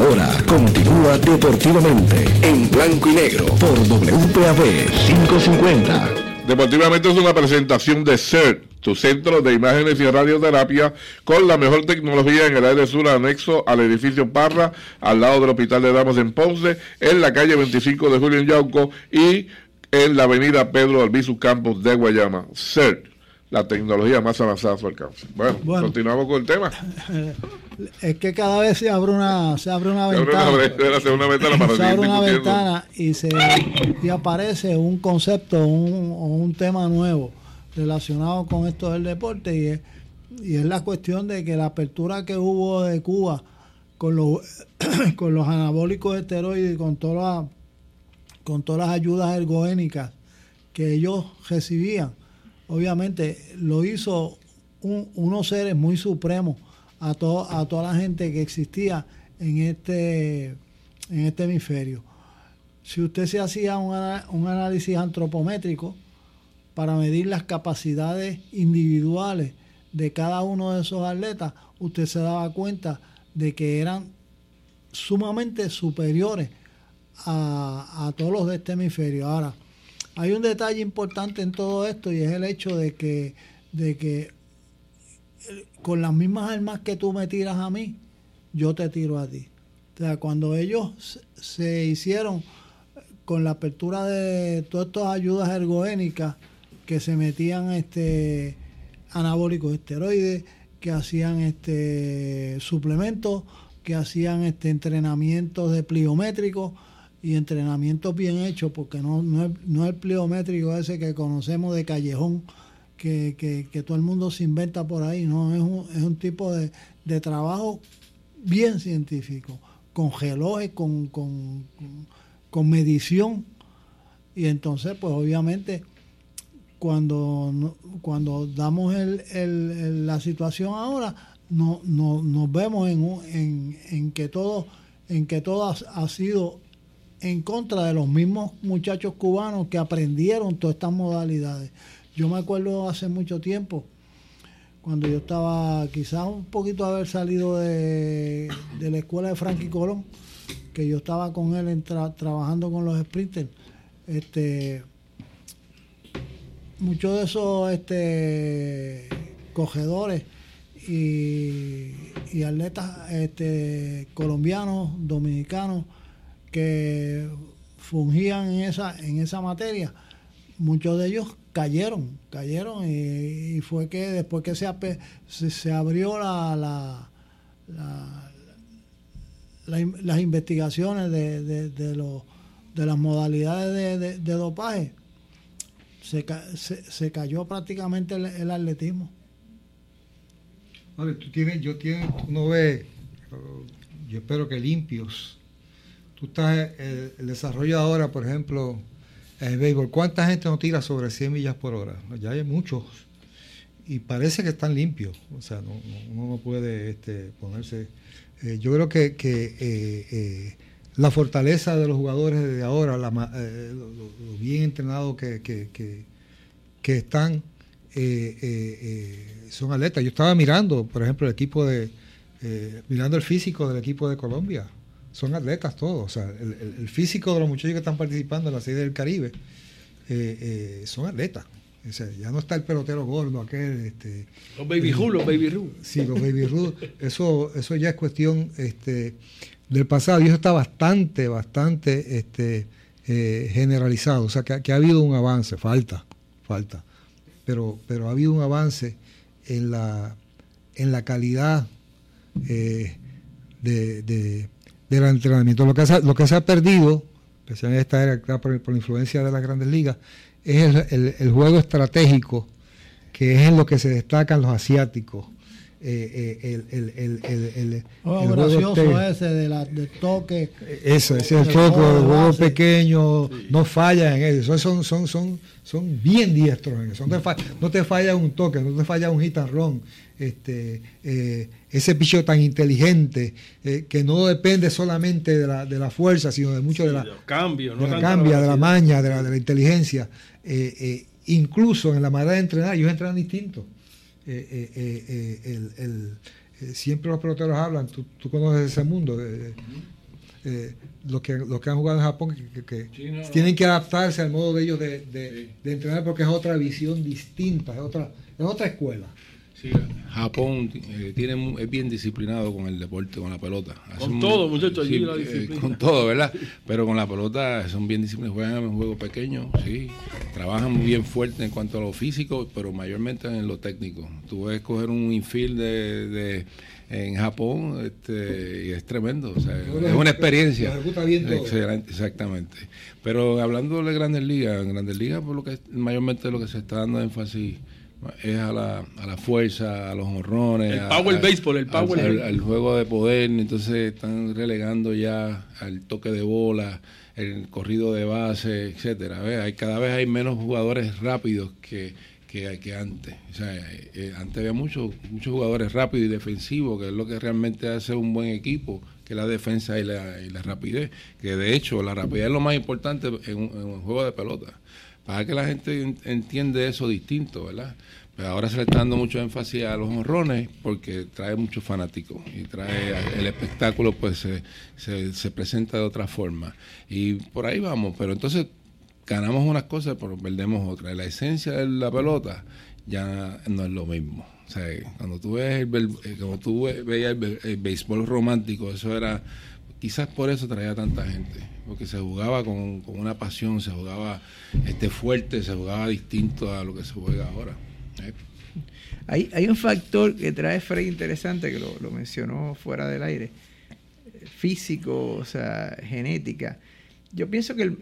Ahora continúa deportivamente en blanco y negro por WPAB 550. Deportivamente es una presentación de CERT, tu centro de imágenes y radioterapia con la mejor tecnología en el área sur anexo al edificio Parra, al lado del Hospital de Damas en Ponce, en la calle 25 de Julio en Yauco y en la avenida Pedro Albizu Campos de Guayama. CERT, la tecnología más avanzada a su alcance. Bueno, Bueno. continuamos con el tema. <laughs> Es que cada vez se abre una, se abre una Se abre ventana. una, se abre una ventana para se seguir abre una discutiendo. ventana y se y aparece un concepto un, o un tema nuevo relacionado con esto del deporte y es, y es la cuestión de que la apertura que hubo de Cuba con los <clears throat> con los anabólicos esteroides y con todas las con todas las ayudas ergogénicas que ellos recibían obviamente lo hizo un- unos seres muy supremos a, to- a toda la gente que existía en este, en este hemisferio. Si usted se hacía un, un análisis antropométrico para medir las capacidades individuales de cada uno de esos atletas, usted se daba cuenta de que eran sumamente superiores a, a todos los de este hemisferio. Ahora, hay un detalle importante en todo esto y es el hecho de que, de que con las mismas armas que tú me tiras a mí, yo te tiro a ti. O sea, cuando ellos se- hicieron con la apertura de todas estas ayudas ergogénicas que se metían este anabólicos esteroides, que hacían este suplementos, que hacían este entrenamientos de pliométricos y entrenamientos bien hechos, porque no, no, es, no es el pliométrico ese que conocemos de callejón, que, que, que todo el mundo se inventa por ahí, no, es un, es un tipo de, de trabajo bien científico, con relojes, con, con, con medición. Y entonces, pues obviamente, cuando, cuando damos el, el- la situación ahora, no, no- nos vemos en, un- en, en que todo, en que todo ha sido en contra de los mismos muchachos cubanos que aprendieron todas estas modalidades. Yo me acuerdo hace mucho tiempo, cuando yo estaba quizás un poquito haber salido de, la escuela de Frankie Colón, que yo estaba con él en tra- trabajando con los sprinters, este, muchos de esos este, cogedores y, y atletas este, colombianos, dominicanos, que fungían en esa, en esa materia, muchos de ellos cayeron, cayeron y, fue que después que se, se, abrió la, la- las investigaciones de, de, de los- de las modalidades de, dopaje, se, se, cayó prácticamente el, el atletismo. Vale, tú tienes, yo tienes, uno ve, yo espero que limpios. Tú estás, eh, el desarrollo ahora, por ejemplo, el béisbol, ¿cuánta gente no tira sobre 100 millas por hora? Ya hay muchos. Y parece que están limpios. O sea, no, no- uno no puede este, ponerse... eh, yo creo que, eh, eh, la fortaleza de los jugadores de ahora, la eh, lo, lo- bien entrenados que, están, eh, eh, eh, son atletas. Yo estaba mirando, por ejemplo, el equipo de, eh, mirando el físico del equipo de Colombia. Son atletas todos. O sea, el, el- físico de los muchachos que están participando en la Serie del Caribe eh, eh, son atletas. O sea, ya no está el pelotero gordo aquel. Este, Los baby Ru, los baby Ru. Sí, los baby Ruth, eso, eso ya es cuestión este, del pasado y eso está bastante, bastante este, eh, generalizado. O sea, que, que ha habido un avance, falta, falta, pero, pero ha habido un avance en la, en la calidad de, de- del entrenamiento. Lo que, se, lo que se ha perdido, especialmente en esta era por, por la influencia de las grandes ligas, es el, el- el juego estratégico, que es en lo que se destacan los asiáticos. Eh, eh, el, el, el, el, el- Oh, gracioso ese de la, de toque. eso, ese es el choco, el juego base. pequeño, no falla en eso. Son, son, son, son bien diestros en eso. No te, fa- no te falla un toque, no te falla un run. Este, eh, ese picho tan inteligente eh, que no depende solamente de la, de la fuerza, sino de mucho de la, Los cambios, no de la cambia, de la maña, de la, de la inteligencia. Eh, eh, incluso en la manera de entrenar, ellos entrenan distinto. Eh, eh, eh, eh, el- el- siempre los peloteros hablan, tú, tú conoces ese mundo. los, que, los que han jugado en Japón, que, que- que Sí, no, no. tienen que adaptarse al modo de ellos de, de- de entrenar porque es otra visión distinta, es otra, es otra escuela. Sí, Japón eh, tiene, es bien disciplinado con el deporte, con la pelota. Con todo, muchachos, allí sí, la eh, disciplina. con todo, ¿verdad? Pero con la pelota son bien disciplinados, juegan en juegos pequeños, sí. Trabajan muy bien fuerte en cuanto a lo físico, pero mayormente en lo técnico. Tú ves coger un infield de, de- en Japón este, y es tremendo. O sea, es una experiencia. Excelente, exactamente. Pero hablando de Grandes Ligas, en Grandes Ligas, por lo que mayormente lo que se está dando énfasis es a la, a la fuerza, a los honrones. El power baseball, el power al, al juego de poder. Entonces están relegando ya al toque de bola, el corrido de base, etcétera. ¿ves? Hay, cada vez hay menos jugadores rápidos que, que, que antes. O sea, eh, eh, antes había muchos muchos jugadores rápidos y defensivos, que es lo que realmente hace un buen equipo, que es la defensa y la, y la rapidez. Que de hecho, la rapidez es lo más importante en un, en un juego de pelota. Para que la gente en- entiende eso distinto, ¿verdad? Pero ahora se le está dando mucho énfasis a los honrones porque trae muchos fanáticos y trae el espectáculo, pues se, se, se presenta de otra forma. Y por ahí vamos, pero entonces ganamos unas cosas, pero perdemos otras. La esencia de la pelota ya no es lo mismo. O sea, cuando tú ves el, eh, cuando tú ve- veías el béisbol romántico, eso era, quizás por eso traía tanta gente, porque se jugaba con, con una pasión, se jugaba este fuerte, se jugaba distinto a lo que se juega ahora. ¿eh? Hay, hay un factor que trae Frey interesante, que lo, lo mencionó fuera del aire, físico, o sea, genética. Yo pienso que el,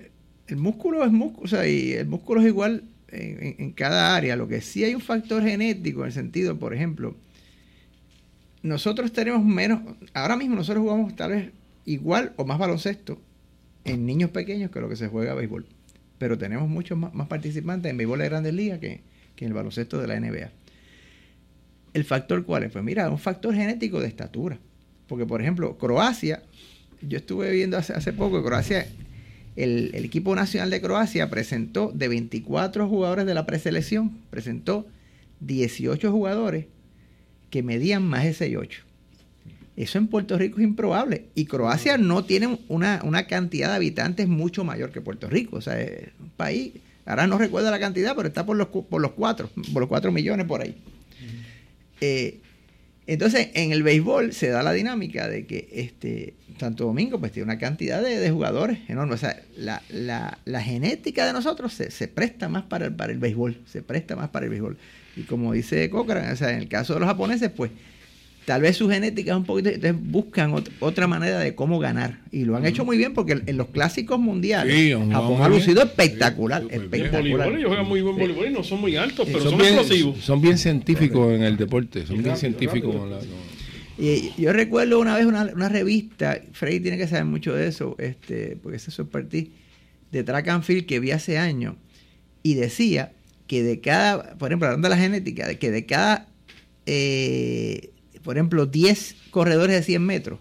el músculo es músculo, o sea, y el músculo es igual en- en cada área. Lo que sí hay un factor genético, en el sentido, por ejemplo, nosotros tenemos menos, ahora mismo nosotros jugamos tal vez igual o más baloncesto en niños pequeños que lo que se juega béisbol. Pero tenemos muchos más, más participantes en béisbol de grandes ligas que, que en el baloncesto de la NBA. ¿El factor cuál es? Pues mira, un factor genético de estatura. Porque, por ejemplo, Croacia, yo estuve viendo hace, hace poco, Croacia, el, el equipo nacional de Croacia presentó de 24 jugadores de la preselección, presentó 18 jugadores que medían más de 6'8". Eso en Puerto Rico es improbable. Y Croacia no tiene una, una cantidad de habitantes mucho mayor que Puerto Rico. O sea, es un país, ahora no recuerdo la cantidad, pero está por los, por los cuatro, por los cuatro millones por ahí. Eh, entonces, en el béisbol se da la dinámica de que este Santo Domingo pues tiene una cantidad de, de jugadores enorme. O sea, la, la- la genética de nosotros se, se presta más para el, para el béisbol, se presta más para el béisbol. Y como dice Cochran, o sea, en el caso de los japoneses, pues tal vez su genética es un poquito, entonces buscan ot- otra manera de cómo ganar. Y lo han hecho muy bien porque en los clásicos mundiales, Sí, Japón ha lucido espectacular, Sí, espectacular. voleibol ellos juegan muy buen voleibol y no son muy altos, pero son, son, bien, explosivos. son bien científicos en el deporte, son bien científicos. con la- Y yo recuerdo una vez una, una revista, Freddy tiene que saber mucho de eso, este, porque ese es su expertise, de track and field que vi hace años, y decía que de cada, por ejemplo, hablando de la genética, de que de cada, eh, por ejemplo, 10 corredores de 100 metros,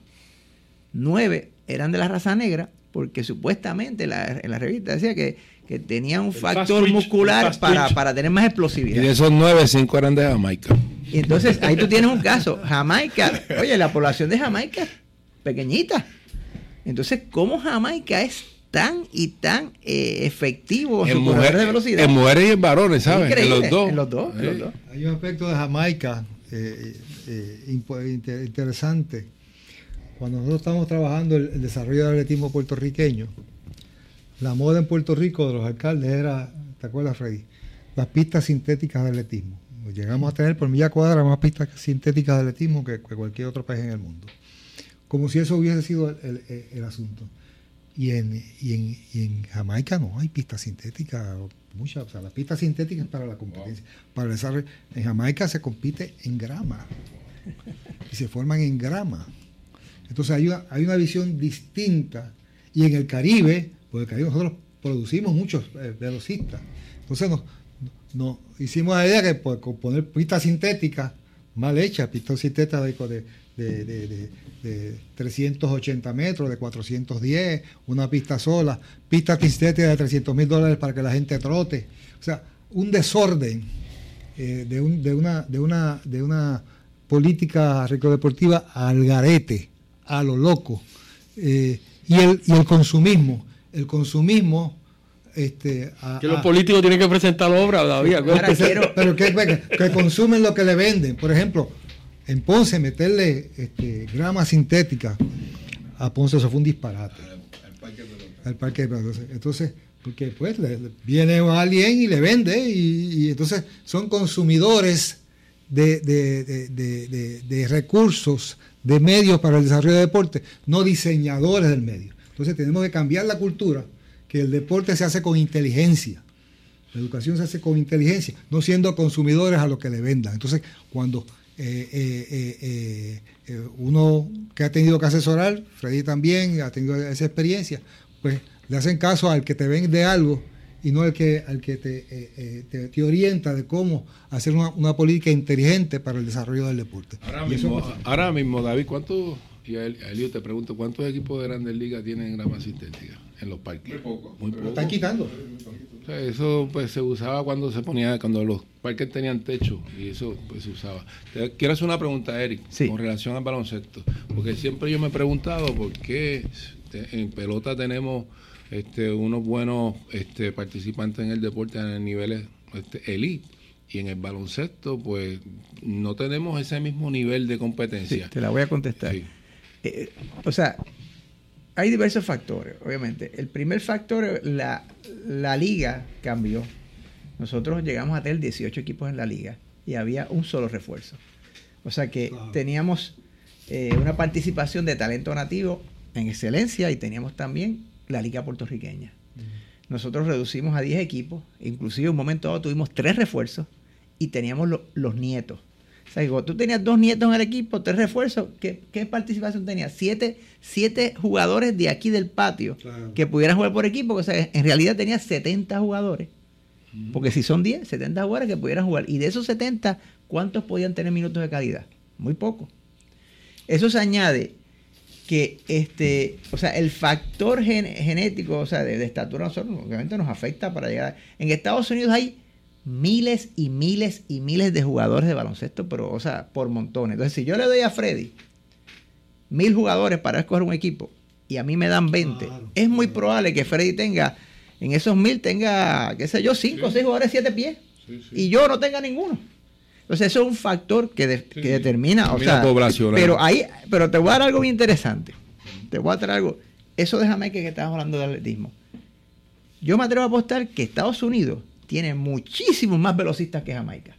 9 eran de la raza negra, porque supuestamente la- en la revista decía que, que tenía un factor muscular para, para tener más Y explosividad. de esos nueve, cinco eran de Jamaica. Y entonces ahí tú tienes un caso. Jamaica, oye, la población de Jamaica es pequeñita. Entonces, ¿cómo Jamaica es tan y tan eh, efectivo en su corredor de mujeres, velocidad? en mujeres y en varones, ¿sabes? En los dos. en los dos, en los dos. Hay un aspecto de Jamaica eh, eh, inter- interesante. Cuando nosotros estamos trabajando el, el desarrollo del atletismo puertorriqueño, la moda en Puerto Rico de los alcaldes era, ¿te acuerdas, Freddy? Las pistas sintéticas de atletismo. Llegamos a tener por milla cuadra más pistas sintéticas de atletismo que, que cualquier otro país en el mundo. Como si eso hubiese sido el, el- el- asunto. Y en, y, en, y en Jamaica no hay pistas sintéticas, muchas. O sea, las pistas sintéticas para la competencia, para el desarrollo. En Jamaica se compite en grama y se forman en grama. Entonces hay una, hay una visión distinta. Y en el Caribe, pues en el Caribe nosotros producimos muchos eh, velocistas. Entonces nos, hicimos la idea que pues, con poner pistas sintéticas mal hechas, pistas sintéticas de, de, de- de- de 380 metros, de 410, una pista sola, pistas sintéticas de 300 mil dólares para que la gente trote. O sea, un desorden eh, de, un- de, una, de una política recreativa al garete, a lo loco. Eh, y, el, y el consumismo. El consumismo. Este, a- Que los a- políticos tienen que presentar obra todavía. Quiero- pero que, que- que consumen lo que le venden. Por ejemplo, en Ponce meterle este, grama sintética a Ponce eso fue un disparate. Al parque de. Entonces, entonces, porque pues le- le- viene alguien y le vende y, y entonces son consumidores de, de- de- de- de- de recursos, de medios para el desarrollo del deporte, no diseñadores del medio. Entonces tenemos que cambiar la cultura, que el deporte se hace con inteligencia. La educación se hace con inteligencia, no siendo consumidores a lo que le vendan. Entonces, cuando eh, eh, eh, eh, uno que ha tenido que asesorar, Freddy también ha tenido esa experiencia, pues le hacen caso al que te vende algo y no al que, al que te, eh, eh, te, te orienta de cómo hacer una, una política inteligente para el desarrollo del deporte. Ahora eso mismo, ahora mismo, David, ¿cuántos, y a El- a Elio te pregunto, ¿cuántos equipos de grandes ligas tienen grama sintética en los parques? Muy poco. Muy Lo poco. están quitando. O sea, eso pues se usaba cuando se ponía, cuando los parques tenían techo y eso pues se usaba. Te quiero hacer una pregunta, Eric, Sí. con relación al baloncesto, porque siempre yo me he preguntado por qué te- en pelota tenemos este, unos buenos este, participantes en el deporte en niveles este, elite y en el baloncesto pues no tenemos ese mismo nivel de Sí, competencia. te la voy a contestar. Sí. Eh, o sea, hay diversos factores, obviamente. El primer factor, la, la liga cambió. Nosotros llegamos a tener 18 equipos en la liga y había un solo refuerzo. O sea que teníamos eh, una participación de talento nativo en excelencia y teníamos también la liga puertorriqueña. Nosotros reducimos a 10 equipos, inclusive en un momento dado tuvimos tres refuerzos y teníamos lo- los nietos. O sea, digo, tú tenías dos nietos en el equipo, tres refuerzos, ¿qué, qué participación tenías? Siete, siete jugadores de aquí del patio que pudieran jugar por equipo. O sea, en realidad tenías 70 jugadores. Porque si son 10, 70 jugadores que pudieran jugar. Y de esos 70, ¿cuántos podían tener minutos de calidad? Muy poco. Eso se añade que este, o sea, el factor gen- genético, o sea, de, de estatura, nosotros, obviamente nos afecta para llegar. En Estados Unidos hay miles y miles y miles de jugadores de baloncesto, pero, o sea, por montones. Entonces, si yo le doy a Freddy mil jugadores para escoger un equipo y a mí me dan 20, es muy probable que Freddy tenga, en esos mil tenga, qué sé yo, cinco o seis jugadores siete pies y yo no tenga ninguno. Entonces, eso es un factor que, de- que determina, o sea, pero ahí, pero te voy a dar algo bien interesante. Te voy a traer algo. Eso de Jamaica que estabas hablando de atletismo. Yo me atrevo a apostar que Estados Unidos tiene muchísimos más velocistas que Jamaica.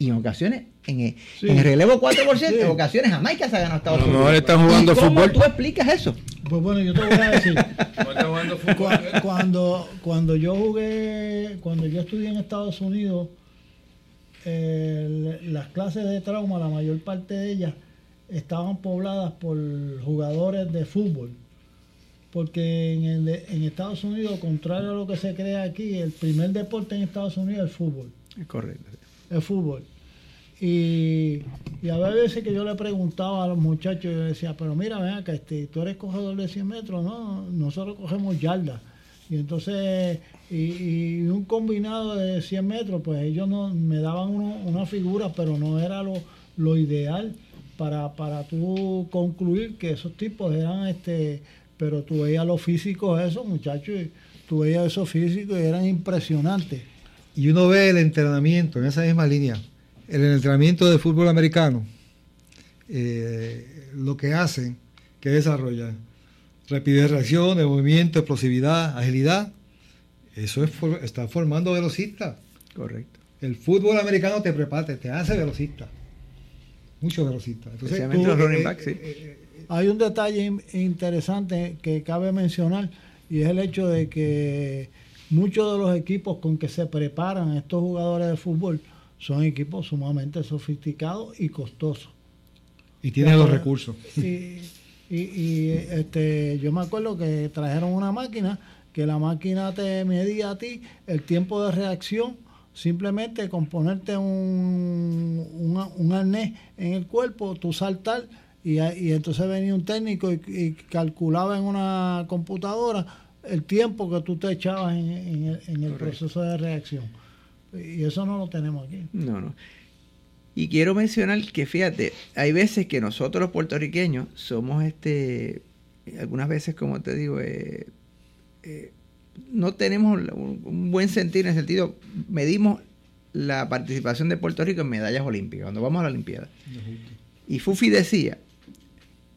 Y en ocasiones, en el, en el relevo 4%, en ocasiones Jamaica se ha ganado a Estados Unidos. mejor están jugando ¿Y cómo fútbol. tú explicas eso? Pues bueno, yo te voy a decir. <laughs> Cu- cuando, cuando yo jugué, cuando yo estudié en Estados Unidos, las clases de trauma, la mayor parte de ellas estaban pobladas por jugadores de fútbol. Porque en, el- en Estados Unidos, contrario a lo que se cree aquí, el primer deporte en Estados Unidos es el fútbol. Es correcto. el fútbol. Y, y había veces que yo le preguntaba a los muchachos, yo decía, pero mira, ven acá, este, tú eres cogedor de 100 metros, no, nosotros cogemos yardas. Y entonces, y, un combinado de 100 metros, pues ellos no, me daban uno- una figura, pero no era lo, lo ideal para, para tú concluir que esos tipos eran, este pero tú veías los físicos, esos muchachos, tú veías esos físicos y eran impresionantes. Y uno ve el entrenamiento en esa misma línea, el entrenamiento de fútbol americano, eh, lo que hacen, que desarrollan, rapidez de reacción, de movimiento, explosividad, agilidad, eso es for- está formando velocistas. Correcto. El fútbol americano te prepara, te, te hace velocista. Mucho velocista. Entonces, tú, los running eh, backs, sí. eh, Hay un detalle in- interesante que cabe mencionar y es el hecho de que muchos de los equipos con que se preparan estos jugadores de fútbol son equipos sumamente sofisticados y costosos. y tiene los recursos. <laughs> Y, y- y, este, yo me acuerdo que trajeron una máquina que la máquina te medía a ti el tiempo de reacción simplemente con ponerte un, un, un arnés en el cuerpo, tú saltar y, y entonces venía un técnico y, y calculaba en una computadora el tiempo que tú te echabas en, en el, en el proceso de reacción. Y eso no lo tenemos aquí. No, no. Y quiero mencionar que, fíjate, hay veces que nosotros los puertorriqueños somos, este, algunas veces, como te digo, eh, eh, no tenemos un, buen sentido en el sentido, medimos la participación de Puerto Rico en medallas olímpicas, cuando vamos a la Olimpiada. Y Fufi decía,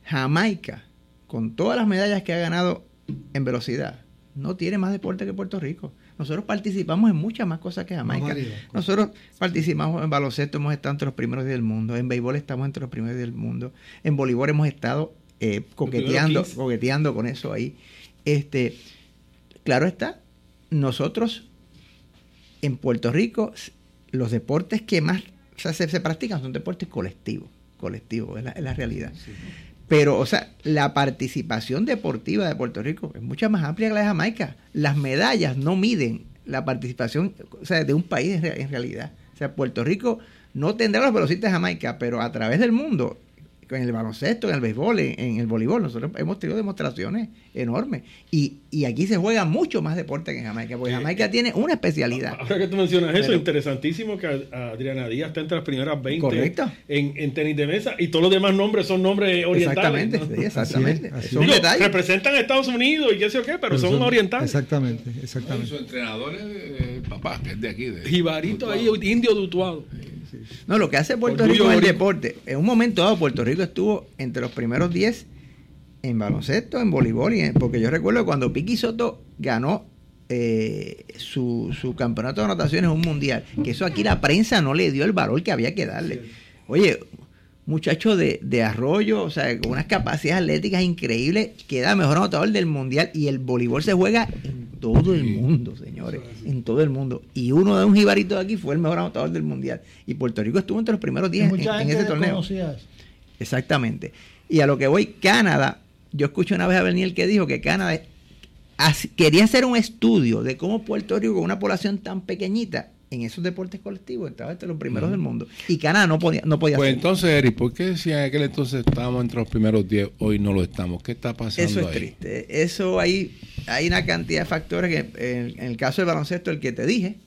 Jamaica, con todas las medallas que ha ganado en velocidad, no tiene más deporte que Puerto Rico. Nosotros participamos en muchas más cosas que Jamaica. Nosotros participamos en baloncesto, hemos estado entre los primeros del mundo, en béisbol estamos entre los primeros del mundo, en voleibol hemos estado eh, coqueteando, 15. coqueteando con eso ahí. Este, claro está, nosotros en Puerto Rico, los deportes que más o sea, se, se practican son deportes colectivos, colectivos, es la, es la realidad. Pero, o sea, la participación deportiva de Puerto Rico es mucho más amplia que la de Jamaica. Las medallas no miden la participación o sea, de un país en realidad. O sea, Puerto Rico no tendrá los velocistas de Jamaica, pero a través del mundo, en el baloncesto, en el béisbol, en, en el voleibol, nosotros hemos tenido demostraciones enormes. Y, y aquí se juega mucho más deporte que en Jamaica, porque Jamaica tiene una especialidad. Ahora que tú mencionas eso, Pero- interesantísimo que Adriana Díaz está entre las primeras 20 Correcto. En, en tenis de mesa y todos los demás nombres son nombres orientales. Exactamente, ¿no? sí, exactamente. Así es, así Es un Digo, detalle. representan a Estados Unidos y qué sé yo qué, pero, son, orientales. Exactamente, Y exactamente. su entrenador es eh, papá, que es de aquí. De, Jibarito ahí, indio dutuado. No, lo que hace Puerto Orgullo Rico en el deporte, en un momento dado Puerto Rico estuvo entre los primeros 10 en baloncesto, en voleibol, y en- porque yo recuerdo cuando Piqui Soto ganó eh, su, su campeonato de anotaciones en un mundial, que eso aquí la prensa no le dio el valor que había que darle. Oye, muchacho de, de arroyo, o sea, con unas capacidades atléticas increíbles, queda mejor anotador del mundial y el voleibol se juega en todo el mundo, señores, en todo el mundo. Y uno de un jibarito de aquí fue el mejor anotador del mundial. Y Puerto Rico estuvo entre los primeros 10 en, ese torneo. Exactamente. Y a lo que voy, Canadá, yo escuché una vez a Bernier que dijo que Canadá quería hacer un estudio de cómo Puerto Rico, con una población tan pequeñita, en esos deportes colectivos, estaba entre los primeros del mundo. Y Canadá no podía, no podía Pues entonces, Eric, ¿por qué si en aquel entonces estábamos entre los primeros 10, hoy no lo estamos? ¿Qué está pasando Eso es ahí? triste. Eso hay, hay una cantidad de factores que en, en el caso del baloncesto, el que te dije,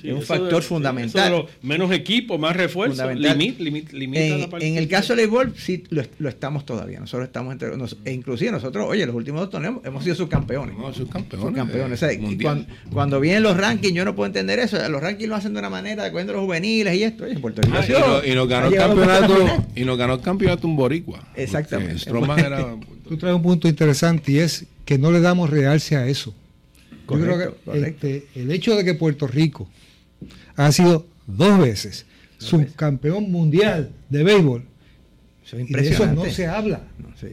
Sí, es un factor de- fundamental. los menos equipo, más refuerzo, Fundamental. limit, limit- limita la En, parte- en el caso del béisbol, sí lo, lo estamos todavía. Nosotros estamos entre. nos- e inclusive nosotros, oye, los últimos dos torneos hemos sido subcampeones. No, subcampeones. Subcampeones. eh, O sea, mundial. cuando, cuando vienen los rankings, yo no puedo entender eso. Los rankings lo hacen de una manera, de cogiendo los juveniles y esto. Oye, Puerto Rico Ah, y, nos ganó el la campeonato y nos ganó el campeonato un boricua. Exactamente. Era Tú traes un punto interesante y es que no le damos realce a eso. Yo creo que este, el hecho de que Puerto Rico ha sido dos veces subcampeón mundial de béisbol Eso es y de eso no se habla. No, sí.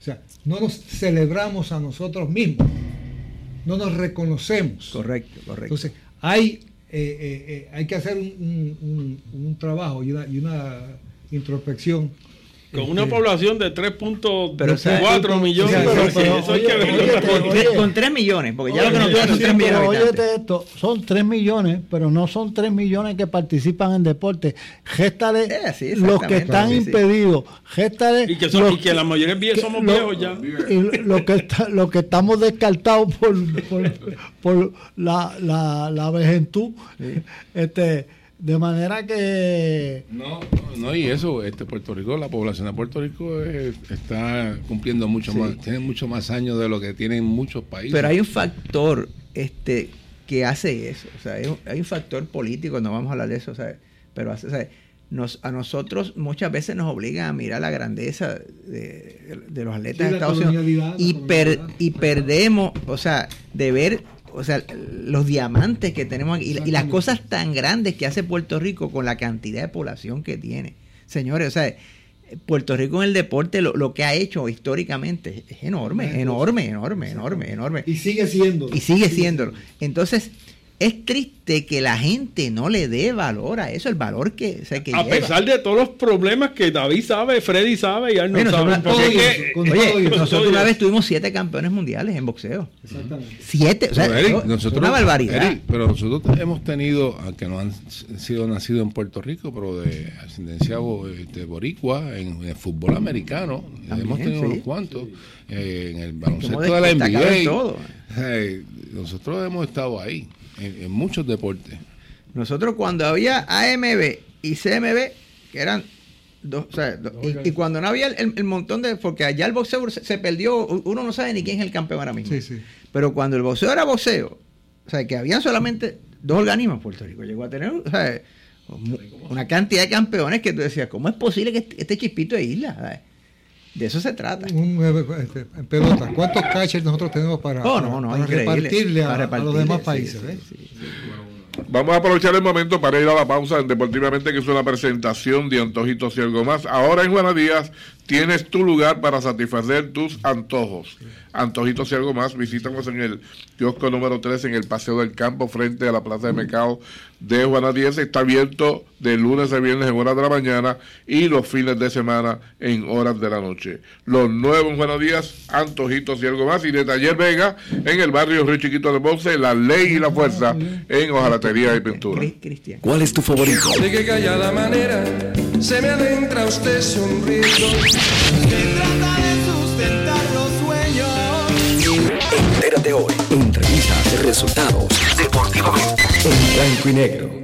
O sea, no nos celebramos a nosotros mismos, no nos reconocemos. Correcto, correcto. Entonces, hay, eh, eh, eh, hay que hacer un, un- un- un trabajo y una, y una introspección. Con una Este, población de Pero, 3.4 millones. Oye, oye, con, oye. tres, con tres millones, porque ya lo que nos Oye, quedan son sí, tres millones óyete esto, son 3 millones, pero no son 3 millones que participan en deporte. Géstale Eh, sí, los que están sí, sí. impedidos. Géstale Y que, son, los y que la mayoría que- somos lo- viejos ya. Y lo que, está- lo que estamos descartados por, por, por la, la, la vejentud. Este, de manera que No, no, no, y eso, este Puerto Rico, la población de Puerto Rico es- está cumpliendo mucho Sí. más, tiene mucho más años de lo que tienen muchos países. Pero hay un factor este que hace eso. O sea, hay un, hay un factor político, no vamos a hablar de eso, ¿sabes? Pero hace, ¿sabes? Nos, a nosotros muchas veces nos obligan a mirar la grandeza de, de los atletas Sí, de Estados Unidos y, per- y perdemos, o sea, de ver o sea, los diamantes que tenemos aquí y, y las cosas tan grandes que hace Puerto Rico con la cantidad de población que tiene. Señores, o sea, Puerto Rico en el deporte lo, lo que ha hecho históricamente es enorme, enorme, enorme, enorme, enorme. y sigue siendo. Y sigue siéndolo. Entonces, es triste que la gente no le dé valor a eso, el valor que, o sea, que A lleva. pesar de todos los problemas que David sabe, Freddy sabe y él no Bueno, sabe. nosotros- eso, que- con Oye, nosotros una vez tuvimos siete campeones mundiales en boxeo. Exactamente. Siete, o sea, Pero, Eric, nosotros, una barbaridad. Eric, pero nosotros hemos tenido, aunque no han sido nacidos en Puerto Rico, pero de ascendencia bo- este, boricua, en, el fútbol americano, También, hemos tenido sí. unos cuantos, eh, en el baloncesto de la NBA. todo. eh, nosotros hemos estado ahí, en, en muchos deportes. Nosotros cuando había AMB y CMB, que eran dos, o sea, dos- y, y cuando no había el, el montón de, porque allá el boxeo se, se perdió, uno no sabe ni quién es el campeón ahora mismo. Sí, sí. Pero cuando el boxeo era boxeo, o sea, que habían solamente dos organismos, Puerto Rico llegó a tener o sea, mu- una cantidad de campeones que tú decías, ¿cómo es posible que este, este chispito de isla? ¿sabes? De eso se trata. Un, este, en pelota, ¿cuántos catchers nosotros tenemos para, no, no, para increíble. repartirle a, Para a los demás países? sí, eh? sí, sí. Vamos a aprovechar el momento para ir a la pausa en Deportivamente, que es una presentación de antojitos y algo más. Ahora en Juana Díaz tienes tu lugar para satisfacer tus antojos. Antojitos y algo más, visítanos en el kiosco número 3 en el Paseo del Campo, frente a la Plaza de Mercado de Juana Díaz. Está abierto de lunes a viernes en horas de la mañana y los fines de semana en horas de la noche. Los nuevos en Juana Díaz, antojitos y algo más. Y de Taller Vega en el barrio Río Chiquito de Ponce, la ley y la fuerza en hojalatería y pintura. ¿Cuál es tu favorito? De que callada manera se me adentra usted sonriendo. Se trata de sustentar los sueños. Entérate hoy. Entrevistas, resultados, deportivamente. En blanco y negro.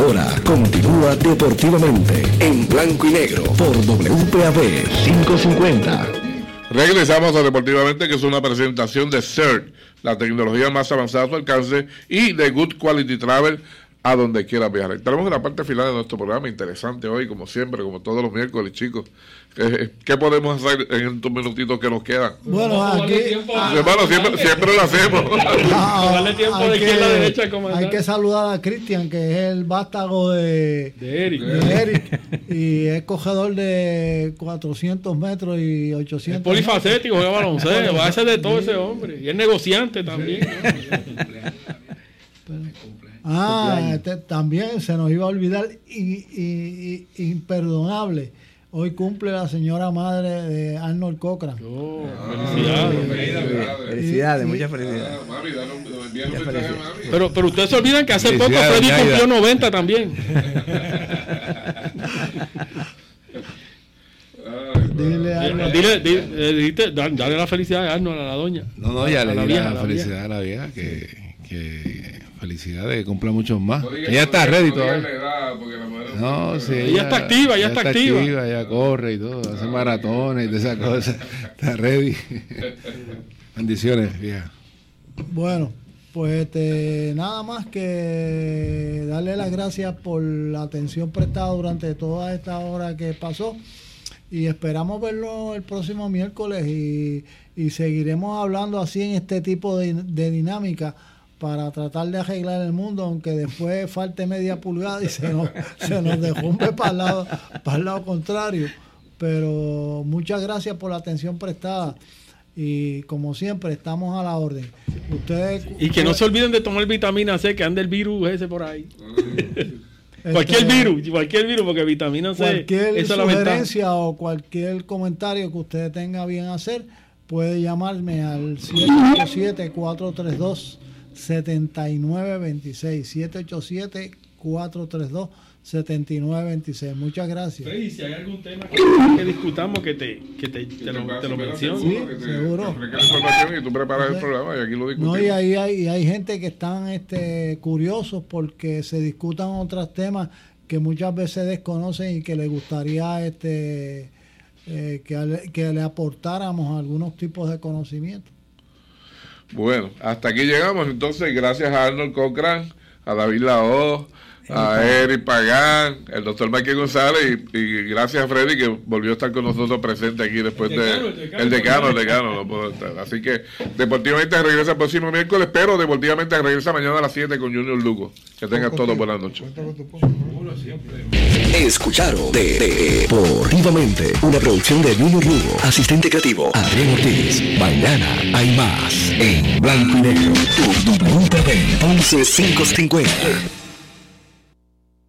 Ahora continúa deportivamente en blanco y negro por WPAB 550. Regresamos a Deportivamente, que es una presentación de CERT, la tecnología más avanzada a su alcance, y de Good Quality Travel, a donde quiera viajar. Tenemos en la parte final de nuestro programa, interesante hoy, como siempre, como todos los miércoles, chicos. Eh, ¿Qué podemos hacer en estos minutitos que nos quedan? Bueno, aquí. Hermano, siempre, siempre lo hacemos. <laughs> Ah, Darle tiempo hay de izquierda a que- derecha, comandante. Hay que saludar a Cristian, que es el vástago de, De Eric. de Eric, y es cogedor de 400 metros y 800 Es polifacético, juega baloncesto, va a hacer de todo ese hombre. Y es negociante también. Ah, este, también se nos iba a olvidar, y, y- y- imperdonable. Hoy cumple la señora madre de Arnold Cochran. Oh, felicidades. Felicidades, muchas felicidades. Pero, pero ustedes se olvidan que hace poco Freddy cumplió 90 también. Dile a Arnold. Dile, dile, eh, dijiste, da- dale la felicidad a Arnold, a la doña. No, no, ya A le la di vieja, la a la felicidad a la vieja, que, que felicidades, que cumpla muchos más. Ella está ready todavía. No, sí, Ella está activa, ella está activa. Ella corre y todo, hace maratones y de esas cosas. Está ready. <laughs> Bendiciones, vieja. Bueno, pues este, nada más que darle las gracias por la atención prestada durante toda esta hora que pasó y esperamos verlo el próximo miércoles y, y seguiremos hablando así en este tipo de, de dinámica para tratar de arreglar el mundo, aunque después falte media pulgada y se nos, <laughs> se nos derrumbe para el, lado, para el lado contrario. Pero muchas gracias por la atención prestada y como siempre estamos a la orden. Ustedes Y que no se olviden de tomar vitamina C, que anda el virus ese por ahí. <laughs> Este, cualquier virus, cualquier virus, porque vitamina C, cualquier esa la sugerencia o cualquier comentario que usted tenga bien hacer, puede llamarme al 787-432-7926. 787-432-7926. Muchas gracias. Freddy, si hay algún tema que, que discutamos, que te, que te, te lo, te lo menciono. Sí, seguro. Información y tú preparas el programa y aquí lo No, discutimos. y ahí hay, y hay gente que están este, curiosos porque se discutan otros temas que muchas veces desconocen y que les gustaría este, eh, que, le- que le aportáramos algunos tipos de conocimiento. Bueno, hasta aquí llegamos. Entonces, gracias a Arnold Cochran, a David Lao, a Eric Pagán, el doctor Michael González y, y gracias a Freddy que volvió a estar con nosotros presente aquí después decano, de... el decano. el decano, el decano, no puedo estar. Así que Deportivamente regresa el próximo miércoles, pero Deportivamente regresa mañana a las 7 con Junior Lugo. Que tengan todos buenas noches. Escucharon de, de- Deportivamente, una producción de Junior Lugo, asistente creativo Adrián Ortiz. Mañana hay más en blanco y negro. Tu WPB 11550.